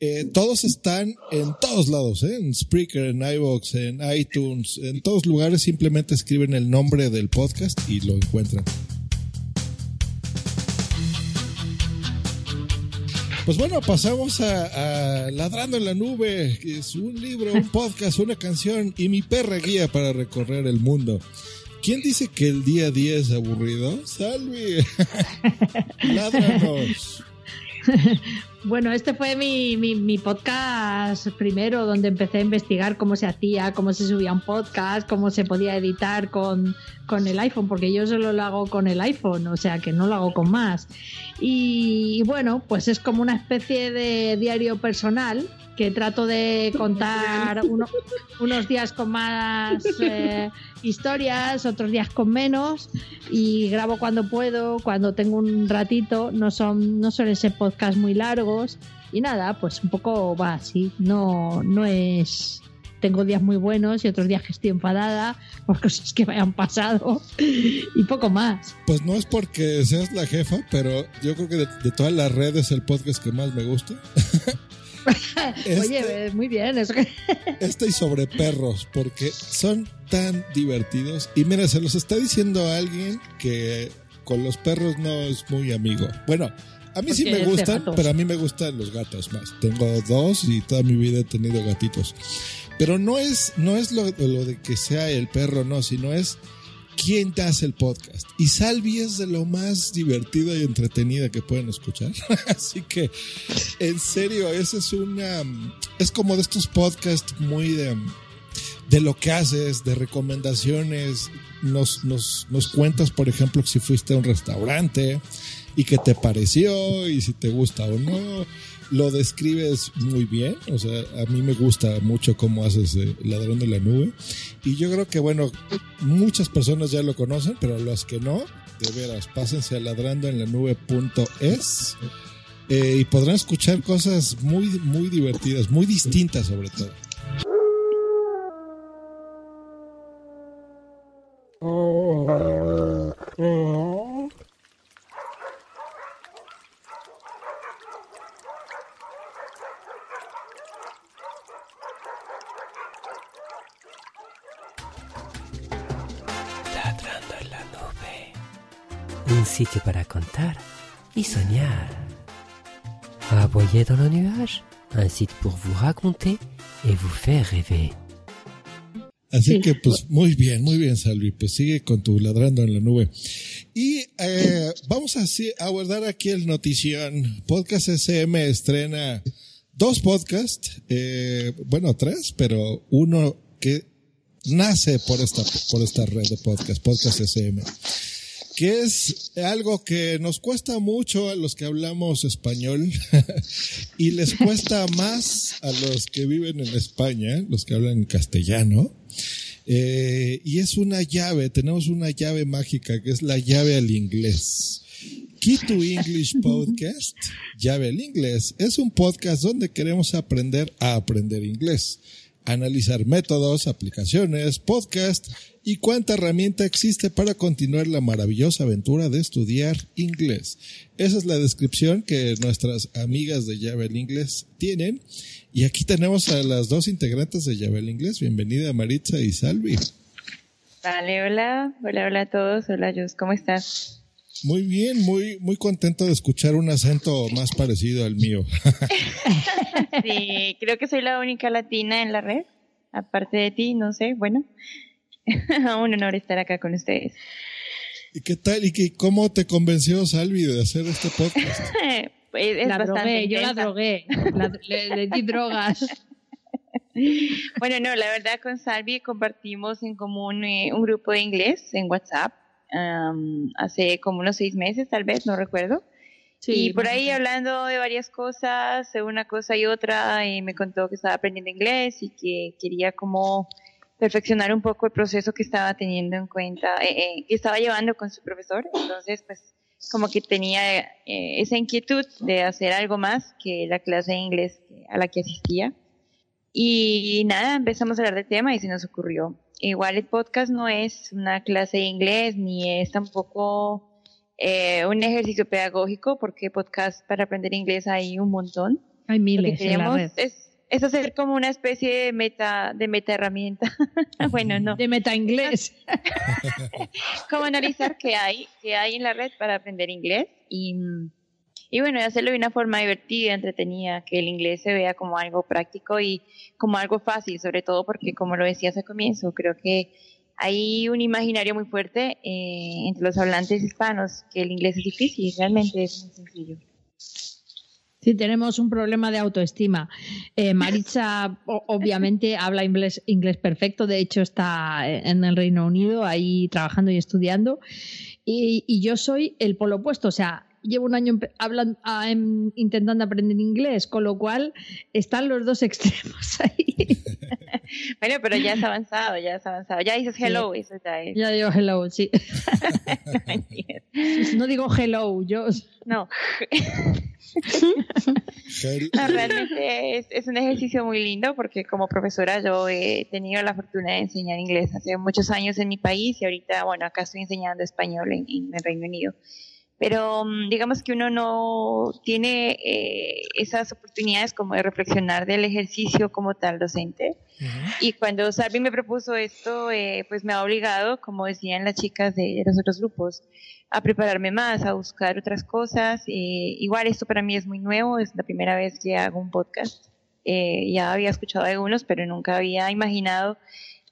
eh, todos están en todos lados, ¿eh? en Spreaker, en iVoox, en iTunes, en todos lugares. Simplemente escriben el nombre del podcast y lo encuentran. Pues bueno, pasamos a, a Ladrando en la Nube, que es un libro, un podcast, una canción y mi perra guía para recorrer el mundo. ¿Quién dice que el día a día es aburrido? Salvi, ládranos. Bueno, este fue mi, mi, podcast primero, donde empecé a investigar cómo se hacía, cómo se subía un podcast, cómo se podía editar con, con el iPhone, porque yo solo lo hago con el iPhone, o sea que no lo hago con más. Y bueno, pues es como una especie de diario personal que trato de contar uno- unos días con más eh, historias, otros días con menos y grabo cuando puedo, cuando tengo un ratito, no son no suelen ser podcasts muy largos y nada, pues un poco va así, no no es tengo días muy buenos y otros días que estoy enfadada por cosas que me han pasado y poco más. Pues no es porque seas la jefa, pero yo creo que de, de todas las redes el podcast que más me gusta. Oye, muy bien, eso que Este y sobre perros, porque son tan divertidos. Y mira, se los está diciendo a alguien que con los perros no es muy amigo. Bueno, a mí sí me gustan, pero a mí me gustan los gatos más. Tengo dos y toda mi vida he tenido gatitos. Pero no es, no es lo, lo de que sea el perro, no, sino es quién te hace el podcast. Y Salvi es de lo más divertida y entretenida que pueden escuchar. Así que, en serio, ese es una. Es como de estos podcasts muy de. De lo que haces, de recomendaciones. Nos, nos, nos cuentas, por ejemplo, si fuiste a un restaurante y qué te pareció y si te gusta o no. Lo describes muy bien, o sea, a mí me gusta mucho cómo haces eh, Ladrón de la Nube. Y yo creo que, bueno, muchas personas ya lo conocen, pero los que no, de veras, pásense a ladrandoenlanube.es eh, y podrán escuchar cosas muy, muy divertidas, muy distintas sobre todo. Y soñar. Aboyez dans le nuage, un site pour vous raconter et vous faire rêver. Así que pues muy bien, muy bien Salvi, pues sigue con tu ladrando en la nube. Y eh, vamos a guardar aquí el notición. Podcast SM estrena dos podcasts, eh, bueno tres, pero uno que nace por esta, por esta red de podcast, Podcast SM que es algo que nos cuesta mucho a los que hablamos español y les cuesta más a los que viven en España, los que hablan castellano. Eh, y es una llave, tenemos una llave mágica que es la llave al inglés. Key to English Podcast, llave al inglés, es un podcast donde queremos aprender a aprender inglés, analizar métodos, aplicaciones, podcast y cuánta herramienta existe para continuar la maravillosa aventura de estudiar inglés. Esa es la descripción que nuestras amigas de Llave al Inglés tienen. Y aquí tenemos a las dos integrantes de Llave al Inglés. Bienvenida Maritza y Salvi. Vale, hola, hola, hola a todos. Hola, ¿cómo estás? Muy bien, muy, muy contento de escuchar un acento más parecido al mío. sí, creo que soy la única latina en la red. Aparte de ti, no sé, bueno. un honor estar acá con ustedes. ¿Y qué tal? ¿Y qué, cómo te convenció Salvi de hacer este podcast? pues es la bastante drogué, yo la drogué, la- le, le di drogas. Bueno, no, la verdad con Salvi compartimos en común eh, un grupo de inglés en WhatsApp am, hace como unos seis meses, tal vez, no recuerdo. Sí, y por ahí hablando de varias cosas, de una cosa y otra, y me contó que estaba aprendiendo inglés y que quería como perfeccionar un poco el proceso que estaba teniendo en cuenta, eh, eh, que estaba llevando con su profesor. Entonces, pues como que tenía eh, esa inquietud de hacer algo más que la clase de inglés a la que asistía. Y nada, empezamos a hablar del tema y se nos ocurrió. Igual el podcast no es una clase de inglés ni es tampoco eh, un ejercicio pedagógico porque podcast para aprender inglés hay un montón. Hay Lo que miles en la queríamos red. es, es hacer como una especie de meta, de meta herramienta. bueno, no. De meta inglés. como analizar qué hay, qué hay en la red para aprender inglés y, y bueno, y hacerlo de una forma divertida, entretenida, que el inglés se vea como algo práctico y como algo fácil, sobre todo porque como lo decías al comienzo, creo que hay un imaginario muy fuerte eh, entre los hablantes hispanos que el inglés es difícil, realmente es muy sencillo. Sí, tenemos un problema de autoestima. Eh, Maritza, obviamente, habla inglés, inglés perfecto. De hecho, está en el Reino Unido ahí trabajando y estudiando. Y, y yo soy el polo opuesto. O sea, llevo un año empe- hablan- ah, em, intentando aprender inglés, con lo cual están los dos extremos ahí. Bueno, pero ya has avanzado, ya has avanzado. Ya dices Sí. hello, eso ya es. Ya digo hello, sí. No digo hello, yo. No. No, realmente es, es un ejercicio muy lindo porque como profesora yo he tenido la fortuna de enseñar inglés hace muchos años en mi país y ahorita, bueno, acá estoy enseñando español en, en el Reino Unido. Pero mm, digamos que uno no tiene eh, esas oportunidades como de reflexionar del ejercicio como tal docente. Y cuando Salvi me propuso esto, eh, pues me ha obligado, como decían las chicas de, de los otros grupos, a prepararme más, a buscar otras cosas. Eh, igual esto para mí es muy nuevo, es la primera vez que hago un podcast. Eh, ya había escuchado algunos, pero nunca había imaginado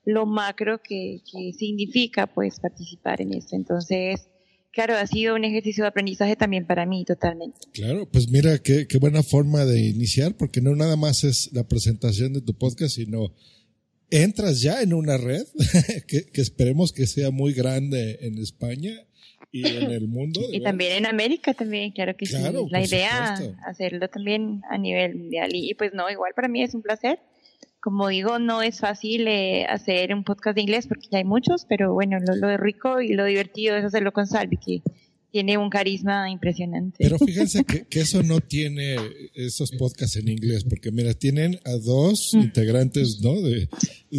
lo macro que, que significa pues participar en esto. Entonces, claro, ha sido un ejercicio de aprendizaje también para mí totalmente. Claro, pues mira qué, qué buena forma de iniciar, porque no nada más es la presentación de tu podcast, sino entras ya en una red que, que esperemos que sea muy grande en España y en el mundo. Y también en América también, claro que Claro, sí. La idea supuesto. hacerlo también a nivel mundial. Y, y pues no, igual para mí es un placer. Como digo, no es fácil eh, hacer un podcast de inglés porque ya hay muchos, pero bueno, lo, lo rico y lo divertido es hacerlo con Salvi, que tiene un carisma impresionante. Pero fíjense que, que eso no tiene esos podcasts en inglés, porque mira, tienen a dos integrantes, ¿no? De,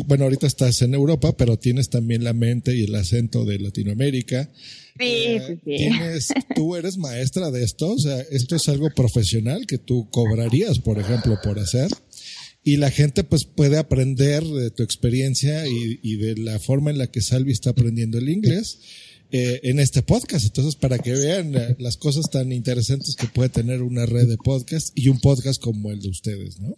bueno, ahorita estás en Europa, pero tienes también la mente y el acento de Latinoamérica. Sí, sí, sí. Tienes, tú eres maestra de esto, o sea, esto es algo profesional que tú cobrarías, por ejemplo, por hacer. Y la gente pues puede aprender de tu experiencia y, y de la forma en la que Salvi está aprendiendo el inglés eh, en este podcast. Entonces, para que vean las cosas tan interesantes que puede tener una red de podcast y un podcast como el de ustedes, ¿no?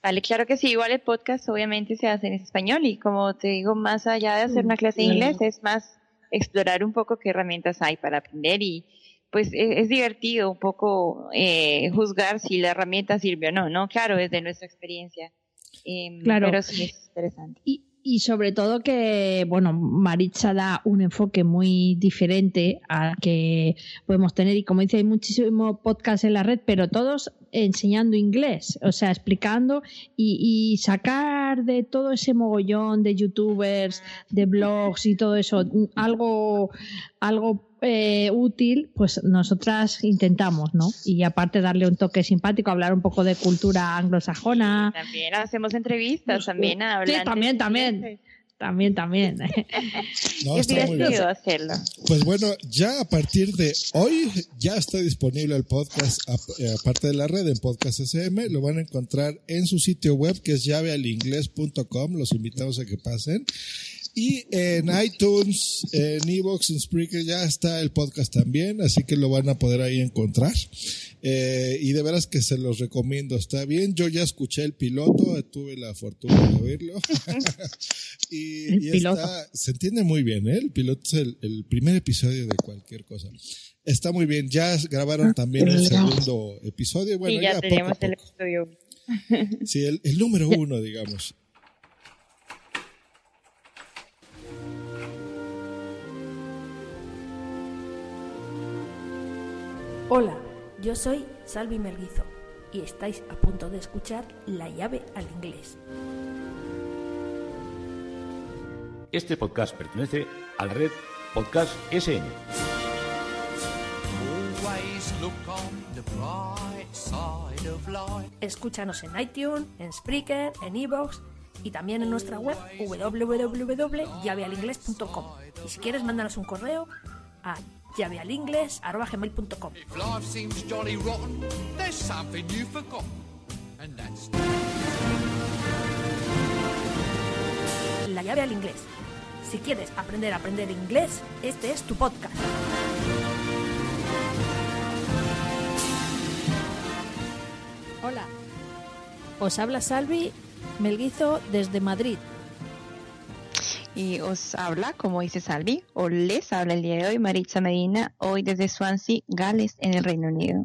Vale, claro que sí. Igual el podcast obviamente se hace en español y como te digo, más allá de hacer una clase de inglés, es más explorar un poco qué herramientas hay para aprender y pues e- es, divertido un poco eh, juzgar si la herramienta sirve o no, ¿no? Claro, desde nuestra experiencia. Em, Claro. Pero sí es interesante. Y, y sobre todo que, bueno, Maritza da un enfoque muy diferente al que podemos tener. Y como dice, hay muchísimos podcasts en la red, pero todos enseñando inglés, o sea, explicando y, y sacar de todo ese mogollón de youtubers, de blogs y todo eso, algo, algo eh, útil, pues nosotras intentamos, ¿no? Y aparte darle un toque simpático, hablar un poco de cultura anglosajona. También hacemos entrevistas, también hablan. Sí, también, también. También, también. No, es divertido hacerlo. Pues bueno, ya a partir de hoy ya está disponible el podcast, eh, aparte de la red en Podcast SM, lo van a encontrar en su sitio web que es llavealinglés.com, los invitamos a que pasen. Y en iTunes, en Evox, en Spreaker ya está el podcast también, así que lo van a poder ahí encontrar. Eh, y de veras que se los recomiendo, está bien. Yo ya escuché el piloto, tuve la fortuna de oírlo. y El y piloto. está- se entiende muy bien, ¿eh? El piloto es el, el primer episodio de cualquier cosa. Está muy bien, ya grabaron también el segundo episodio. Bueno, y ya, ya tenemos poco. el episodio. Sí, el, el número uno, digamos. Hola, yo soy Salvi Melguizo y estáis a punto de escuchar La llave al inglés. Este podcast pertenece a la red Podcast SN. Escúchanos en iTunes, en Spreaker, en Evox y también en nuestra web www.llavealingles.com. Y si quieres, mándanos un correo a you've forgotten. And that's La llave al inglés. Si quieres aprender a aprender inglés, este es tu podcast. Hola, os habla Salvi Melguizo desde Madrid. Y os habla, como dice Salvi, o les habla el día de hoy Maritza Medina, hoy desde Swansea, Gales, en el Reino Unido.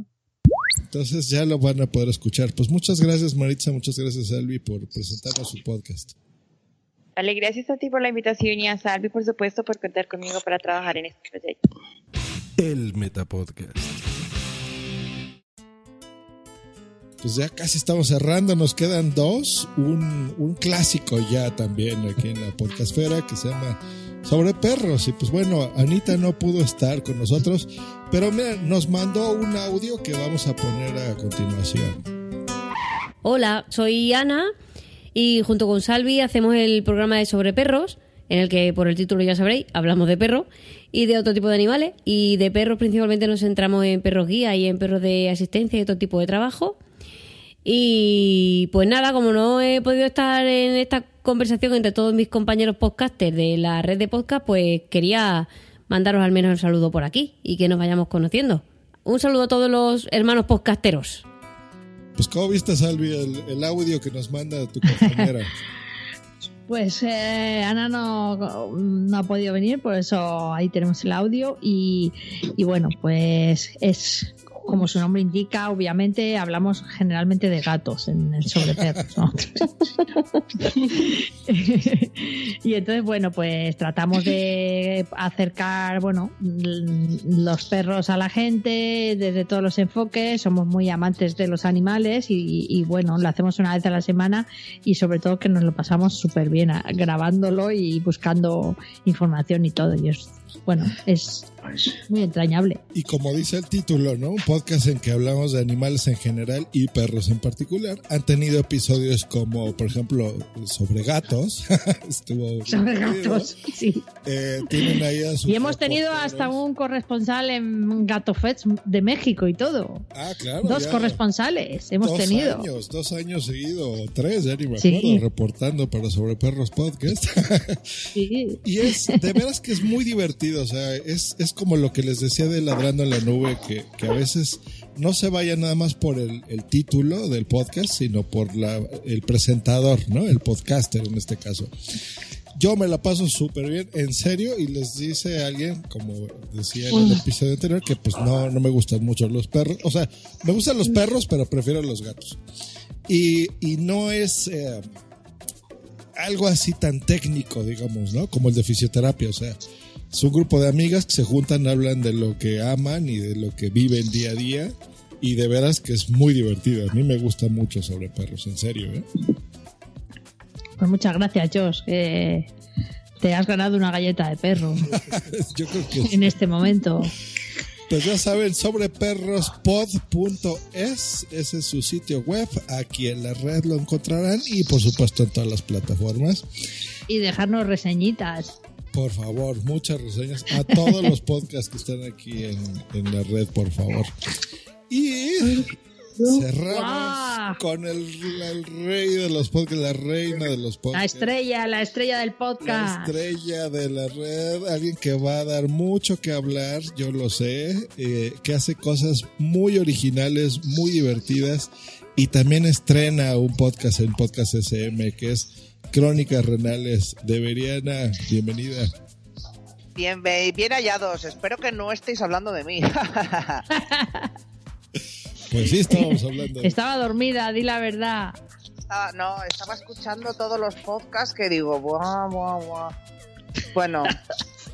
Entonces ya lo van a poder escuchar. Pues muchas gracias Maritza, muchas gracias Albi por presentarnos su podcast. Vale, gracias a ti por la invitación y a Salvi, por supuesto, por contar conmigo para trabajar en este proyecto. El Metapodcast. Pues ya casi estamos cerrando, nos quedan dos. Un, un clásico ya también aquí en la podcastfera que se llama Sobre Perros. Y pues bueno, Anita no pudo estar con nosotros, pero mira, nos mandó un audio que vamos a poner a continuación. Hola, soy Ana y junto con Salvi hacemos el programa de Sobre Perros, en el que por el título ya sabréis, hablamos de perros y de otro tipo de animales. Y de perros principalmente nos centramos en perros guía y en perros de asistencia y otro tipo de trabajo. Y pues nada, como no he podido estar en esta conversación entre todos mis compañeros podcasters de la red de podcast, pues quería mandaros al menos un saludo por aquí y que nos vayamos conociendo. Un saludo a todos los hermanos podcasteros. Pues ¿cómo viste, Salvi, el, el audio que nos manda tu compañera? Pues eh, Ana no, no ha podido venir, por eso ahí tenemos el audio y, y bueno, pues es como su nombre indica, obviamente hablamos generalmente de gatos en sobre perros, ¿no? y entonces, bueno, pues tratamos de acercar, bueno, los perros a la gente desde todos los enfoques, somos muy amantes de los animales y, y, bueno, lo hacemos una vez a la semana y sobre todo que nos lo pasamos súper bien grabándolo y buscando información y todo. Y es, bueno, es muy entrañable. Y como dice el título, ¿no? Un podcast en que hablamos de animales en general y perros en particular. Han tenido episodios como, por ejemplo, sobre gatos. Estuvo Sobre gatos, sí. Eh, tienen ahí a sus Y hemos tenido hasta un corresponsal en Gato Fest de México y todo. Ah, claro. Dos ya. corresponsales hemos dos tenido. años, dos años seguidos, tres, ya ni me Sí. acuerdo, reportando para Sobre Perros Podcast. Y es, de veras que es muy divertido, o sea, es, es como lo que les decía de Ladrando en la Nube, que, que a veces no se vaya nada más por el, el título del podcast, sino por la, el presentador, ¿no? El podcaster en este caso. Yo me la paso súper bien, en serio, y les dice alguien, como decía en el episodio anterior, que pues no, no me gustan mucho los perros. O sea, me gustan los perros, pero prefiero los gatos. Y, y no es eh, algo así tan técnico, digamos, ¿no? Como el de fisioterapia. O sea, es un grupo de amigas que se juntan, hablan de lo que aman y de lo que viven día a día. Y de veras que es muy divertido. A mí me gusta mucho sobre perros, en serio, ¿eh? Pues muchas gracias, Josh. te has ganado una galleta de perro Yo creo que en este momento. Pues ya saben, sobreperrospod.es, ese es su sitio web, aquí en la red lo encontrarán y por supuesto en todas las plataformas. Y dejarnos reseñitas. Por favor, muchas reseñas a todos los podcasts que están aquí en, en la red, por favor. Y cerramos con el, el rey de los podcasts, la reina de los La podcasts. estrella, la estrella del La podcast. estrella de la red, alguien que va a dar mucho que hablar, yo lo sé, eh, que hace cosas muy originales, muy divertidas y también estrena un podcast en Podcast SM que es Crónicas Renales de Veriana. Bienvenida. Bien, bien hallados. Espero que no estéis hablando de mí. Pues sí, estábamos hablando. de- Estaba dormida, di la verdad. Estaba- no, estaba escuchando todos los podcasts que digo, buah, buah, buah. Bueno,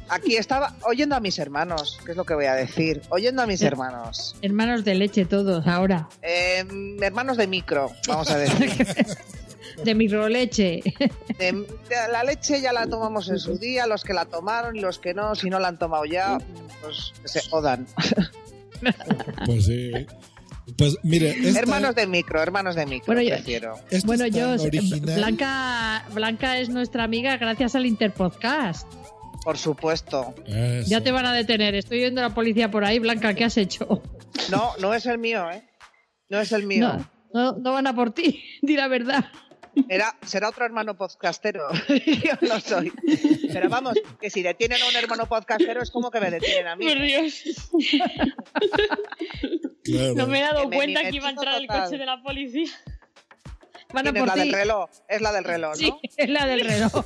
aquí estaba oyendo a mis hermanos, que es lo que voy a decir. Oyendo a mis hermanos. Hermanos de leche todos ahora. Eh, hermanos de micro, vamos a decir. De microleche. De- de la leche ya la tomamos en su día, los que la tomaron y los que no, si no la han tomado ya, pues que se jodan. Pues sí. Pues mire, esta- Hermanos de micro, hermanos de micro, Bueno, yo- prefiero. Esto bueno, es yo. Blanca, Blanca es nuestra amiga gracias al Interpodcast. Por supuesto. Eso. Ya te van a detener. Estoy viendo a la policía por ahí. Blanca, ¿qué has hecho? No, no es el mío, ¿eh? No es el mío. No, no, no van a por ti. Di la verdad. Era, será otro hermano podcastero. Yo no soy. Pero vamos, que si detienen a un hermano podcastero es como que me detienen a mí. Por Dios. Claro. No me he dado Que me cuenta que iba a entrar el coche de la policía. Van a ¿Quién es por la del reloj? Es la del reloj, ¿no? Sí, es la del reloj.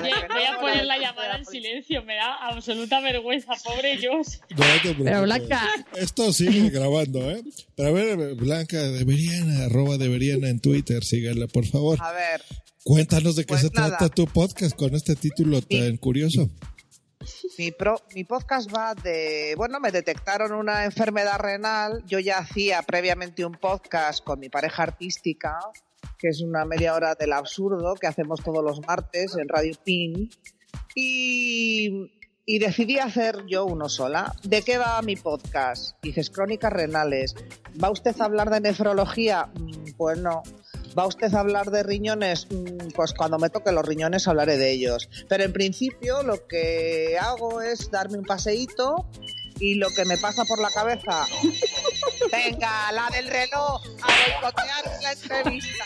Voy a- voy a poner la llamada en silencio. Me da absoluta vergüenza, pobre Josh. No preocupes. Pero Blanca, Esto sigue grabando, ¿eh? Pero a ver, Blanca, deberían, arroba deberían en Twitter, síganla, por favor. A ver, Cuéntanos de qué Pues se nada. trata tu podcast con este título tan curioso. Mi, pro- mi podcast va de... Bueno, me detectaron una enfermedad renal. Yo ya hacía previamente un podcast con mi pareja artística, que es una media hora del absurdo, que hacemos todos los martes en Radio Pin. Y, y decidí hacer yo uno sola. ¿De qué va mi podcast? Dices, crónicas renales. ¿Va usted a hablar de nefrología? Mm, Pues no. ¿Va usted a hablar de riñones? Mm, Pues cuando me toque los riñones hablaré de ellos. Pero en principio lo que hago es darme un paseíto y lo que me pasa por la cabeza. Venga, la del reloj, a boicotear la entrevista.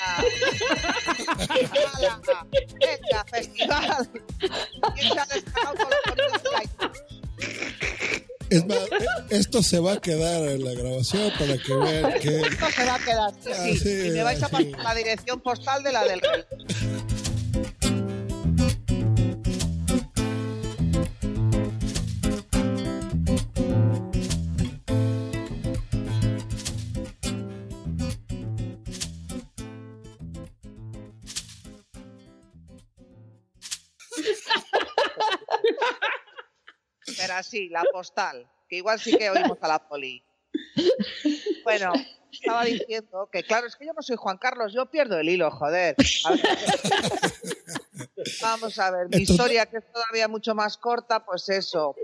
Venga, festival. ¿Quién se ha descargado con los? Es más, esto se va a quedar en la grabación para que vean que... Esto se va a quedar sí, Ah, sí. y me vais a sí. pasar la dirección postal de la del. Así, la postal, que igual sí que oímos a la poli. Bueno, estaba diciendo que, claro, es que yo no soy Juan Carlos, yo pierdo el hilo, joder. A ver. Vamos a ver, mi historia, que es todavía mucho más corta, pues eso.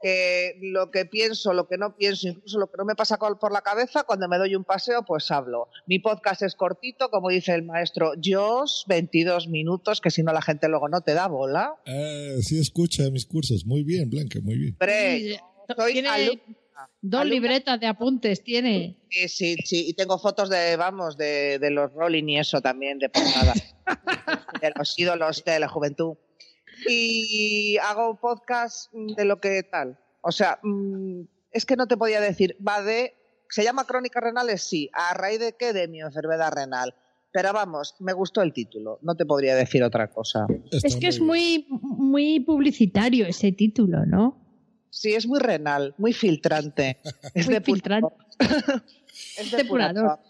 Que lo que pienso, lo que no pienso, incluso lo que no me pasa por la cabeza, cuando me doy un paseo, pues hablo. Mi podcast es cortito, como dice el maestro Joss, 22 minutos, que si no la gente luego no te da bola. Ah, sí escucha mis cursos. Muy bien, Blanca, muy bien. Sí, yo soy tiene alumna. Dos libretas de apuntes tiene. Sí, sí, sí, y tengo fotos de, vamos, de, de los Rolling y eso también, de portada. de los ídolos de la juventud. Y hago un podcast de lo que tal. O sea, mm, es que no te podía decir, va de... ¿Se llama Crónicas Renales? Sí. ¿A raíz de qué? De mi enfermedad renal. Pero vamos, me gustó el título. No te podría decir otra cosa. es que es muy, muy publicitario ese título, ¿no? Sí, es muy renal, muy filtrante. Es Muy depurador. es depurador.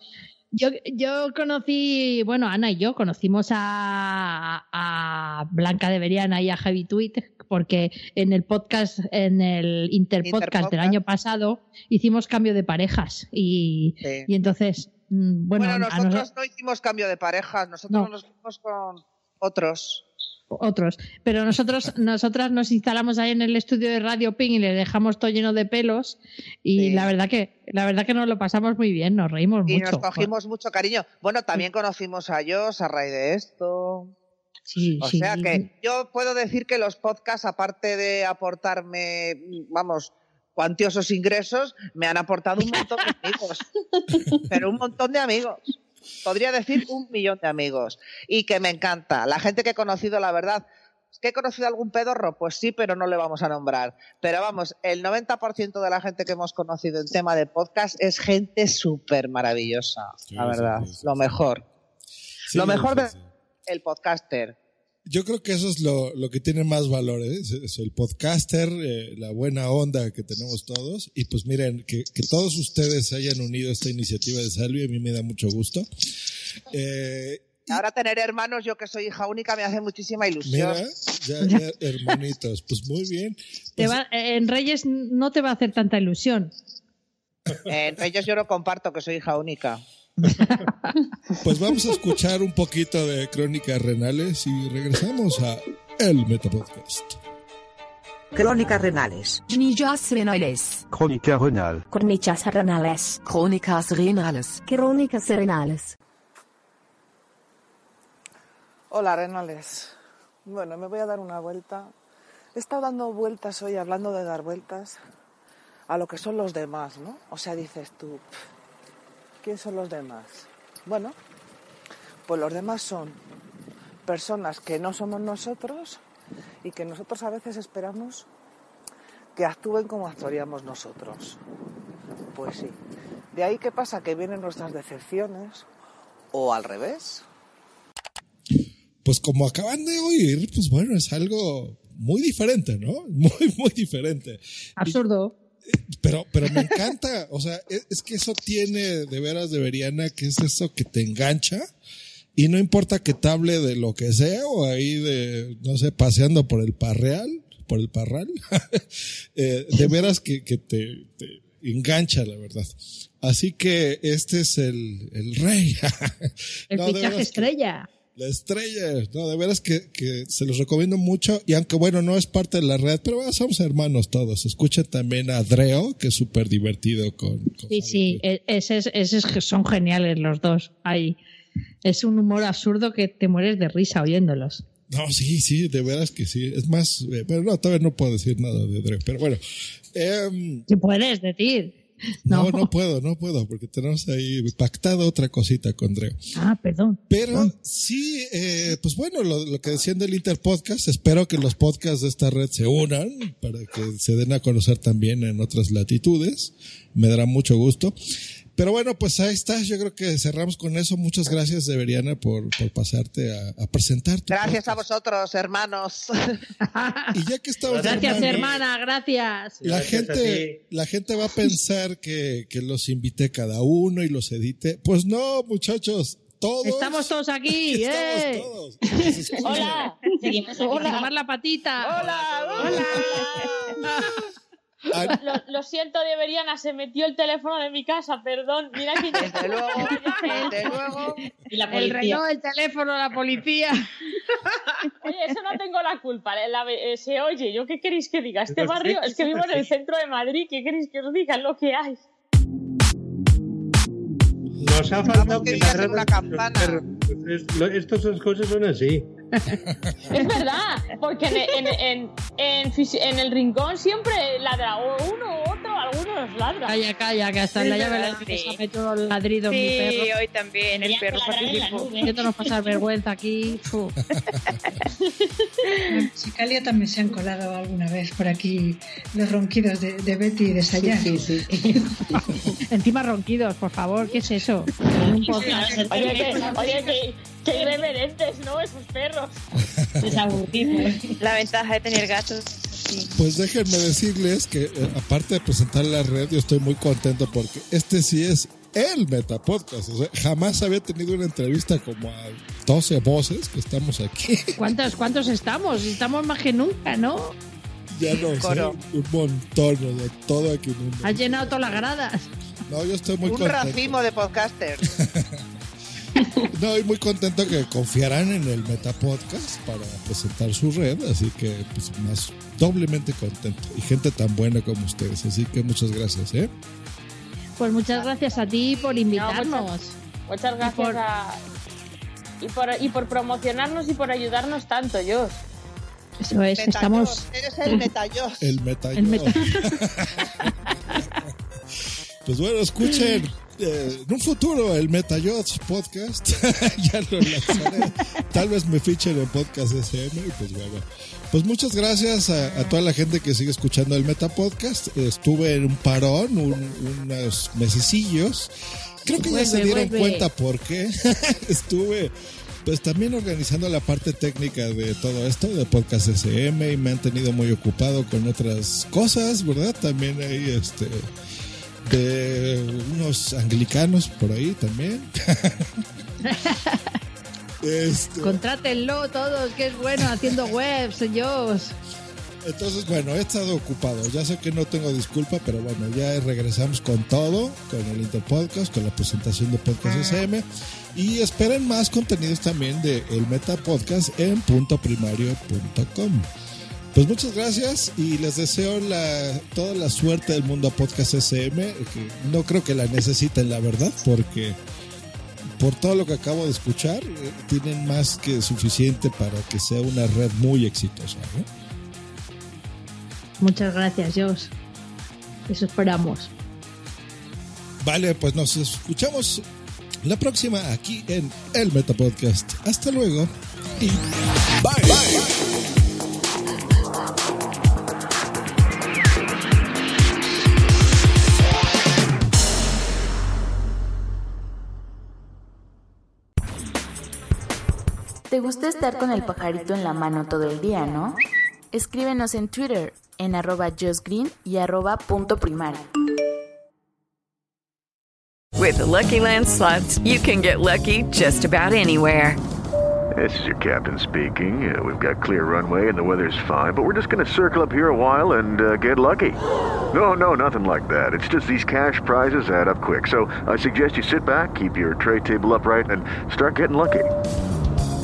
Yo, yo conocí, bueno, Ana y yo conocimos a, a Blanca de Beriana y a Javi Tweet porque en el podcast, en el Interpodcast Interpodcast. del año pasado, hicimos cambio de parejas y, Sí. y entonces, mm, bueno, Bueno, nosotros nos- no hicimos cambio de parejas, nosotros No. nos fuimos con otros. Otros, pero nosotros, nosotras nos instalamos ahí en el estudio de Radio Ping y le dejamos todo lleno de pelos y Sí. la verdad que, la verdad que nos lo pasamos muy bien, nos reímos Y mucho. nos cogimos mucho cariño. Bueno, también conocimos a ellos a raíz de esto. Sí, O sí. sea que yo puedo decir que los podcasts, aparte de aportarme, vamos, cuantiosos ingresos, me han aportado un montón de amigos. Pero un montón de amigos. Podría decir un millón de amigos. Y que me encanta. La gente que he conocido, la verdad, ¿Que he conocido algún pedorro? Pues sí, pero no le vamos a nombrar. Pero vamos, el 90% de la gente que hemos conocido en tema de podcast es gente súper maravillosa, la verdad. Lo mejor. lo mejor sí, de el podcaster. Yo creo que eso es lo, lo que tiene más valor, ¿eh? es, es el podcaster, eh, la buena onda que tenemos todos. Y pues miren, que, que todos ustedes hayan unido esta iniciativa de Salvi, a mí me da mucho gusto. Eh, Ahora tener hermanos, yo que soy hija única, me hace muchísima ilusión. mira, ya, ya, hermanitos, pues muy bien. Te va- en Reyes no te va a hacer tanta ilusión. Eh, Entre ellos yo no comparto que soy hija única. Pues vamos a escuchar un poquito de crónicas renales y regresamos a El Metapodcast. Crónicas renales. Crónicas renales. Crónica renal. Crónicas renales. Crónicas renales. Crónicas renales. Hola, Renales. Bueno, me voy a dar una vuelta. He estado dando vueltas hoy, hablando de dar vueltas a lo que son los demás, ¿no? O sea, dices tú, "Pff, ¿quién son los demás? Bueno, pues los demás son personas que no somos nosotros y que nosotros a veces esperamos que actúen como actuaríamos nosotros. Pues sí. De ahí que pasa que vienen nuestras decepciones o al revés. Pues como acaban de oír, pues bueno, es algo muy diferente, ¿no? Muy, muy diferente. Absurdo. Pero, pero me encanta, o sea, es, es que eso tiene de veras de Veriana, que es eso que te engancha y no importa que te hable de lo que sea o ahí de, no sé, paseando por el parreal, por el parral, eh, de veras que, que te, te engancha, la verdad. Así que este es el, el rey. El No, fichaje que- estrella. La estrella, no, de veras que, que se los recomiendo mucho y aunque bueno, no es parte de la red, pero bueno, somos hermanos todos. Escuchen también a Dreo, que es súper divertido con... con- Sí, sí, e- esos, esos son geniales los dos. Ahí. Es un humor absurdo que te mueres de risa oyéndolos. No, sí, sí, de veras que sí. Es más, eh, pero no, todavía no puedo decir nada de Dreo, pero bueno. em, ¿Qué puedes decir? no, no puedo, no puedo, porque tenemos ahí pactado otra cosita con Dreo. Ah, perdón. Pero sí, eh, pues bueno, lo, lo que decían del Interpodcast, espero que los podcasts de esta red se unan para que se den a conocer también en otras latitudes. Me dará mucho gusto. Pero bueno, pues ahí está. Yo creo que cerramos con eso. Muchas gracias, Everiana, por, por pasarte a, a presentar. Gracias a vosotros, hermanos. Y ya que estamos Gracias, hermanos, hermana, gracias. La gente, la gente va a pensar que, que los invité cada uno y los edité. Pues no, muchachos, todos. Estamos todos aquí, ¿eh? Hola. Seguimos aquí. Hola. La patita. Hola, hola. Lo, lo siento, Deberiana, se metió el teléfono de mi casa, perdón. Mira que yo Desde luego, desde luego. Y la el reloj, el teléfono, la policía. Oye, eso no tengo la culpa. la- eh, se oye, ¿yo qué queréis que diga? Este barrio es que vivo en el centro de Madrid. ¿Qué queréis que os diga? Es lo que hay. Nos ha faltado que que digas la en una campana. Estas son cosas son así. Es verdad, porque en, en, en, en el rincón siempre ladra uno u otro, algunos ladran. Calla, calla, que hasta en la llave sí. ha metido los ladridos mi Sí, perro. hoy también el perro participó. Pasar vergüenza aquí. En Sicalia también se han colado alguna vez por aquí los ronquidos de, de Betty y de Sayán. Encima ronquidos, por favor, ¿qué es eso? Un. Oye, que, oye, que, que irreverentes, ¿no? Esos perros. La ventaja de tener gatos. sí. Pues déjenme decirles que eh, aparte de presentar la red, yo estoy muy contento porque este sí es el Metapodcast. O sea, jamás había tenido una entrevista como a 12 voces que estamos aquí. ¿Cuántos, ¿Cuántos estamos? Estamos más que nunca, ¿no? Ya no sé, un montón, sea, todo aquí en un... Has llenado todas las gradas. No, yo estoy muy Un contento. racimo de podcasters. No, y muy contento que confiarán en el Metapodcast para presentar su red, así que pues más doblemente contento. Y gente tan buena como ustedes, así que muchas gracias, ¿eh? Pues muchas gracias a ti por invitarnos. Muchas gracias por- a. Y por, y por promocionarnos y por ayudarnos tanto, yo. Eso es, estamos. Eres el metallos. El Meta. El meta- Pues bueno, escuchen eh, en un futuro el Metayots podcast. ya lo lanzaré. Tal vez me fichen en podcast SM y pues bueno. Pues muchas gracias a, a toda la gente que sigue escuchando el Meta Podcast. Estuve en un parón, un- unos mesecillos. Creo que ya se Vuelve, dieron vuelve. cuenta por qué. Estuve pues también organizando la parte técnica de todo esto de Podcast SM y me han tenido muy ocupado con otras cosas, ¿verdad? También hay este de unos anglicanos por ahí también. Este, Contrátenlo todos, que es bueno haciendo webs, señores. entonces, bueno, he estado ocupado. Ya sé que no tengo disculpa, pero bueno, ya regresamos con todo, con el Interpodcast, con la presentación de Podcast SM. Y esperen más contenidos también de el Meta Podcast en puntoprimario.com. Pues muchas gracias y les deseo la, toda la suerte del mundo a Podcast SM. Que no creo que la necesiten, la verdad, porque por todo lo que acabo de escuchar, eh, tienen más que suficiente para que sea una red muy exitosa. ¿no? Muchas gracias, Jos. Eso esperamos. Vale, pues nos escuchamos la próxima aquí en el Meta Podcast. Hasta luego y bye. Te gusta estar con el pajarito en la mano todo el día, ¿no? Escríbenos en Twitter en arroba justgreen y arroba punto primario. With the Lucky Land slots, you can get lucky just about anywhere. This is your captain speaking. Uh, we've got clear runway and the weather's fine, but we're just going to circle up here a while and uh, get lucky. No, no, nothing like that. It's just these cash prizes add up quick. So I suggest you sit back, keep your tray table upright, and start getting lucky.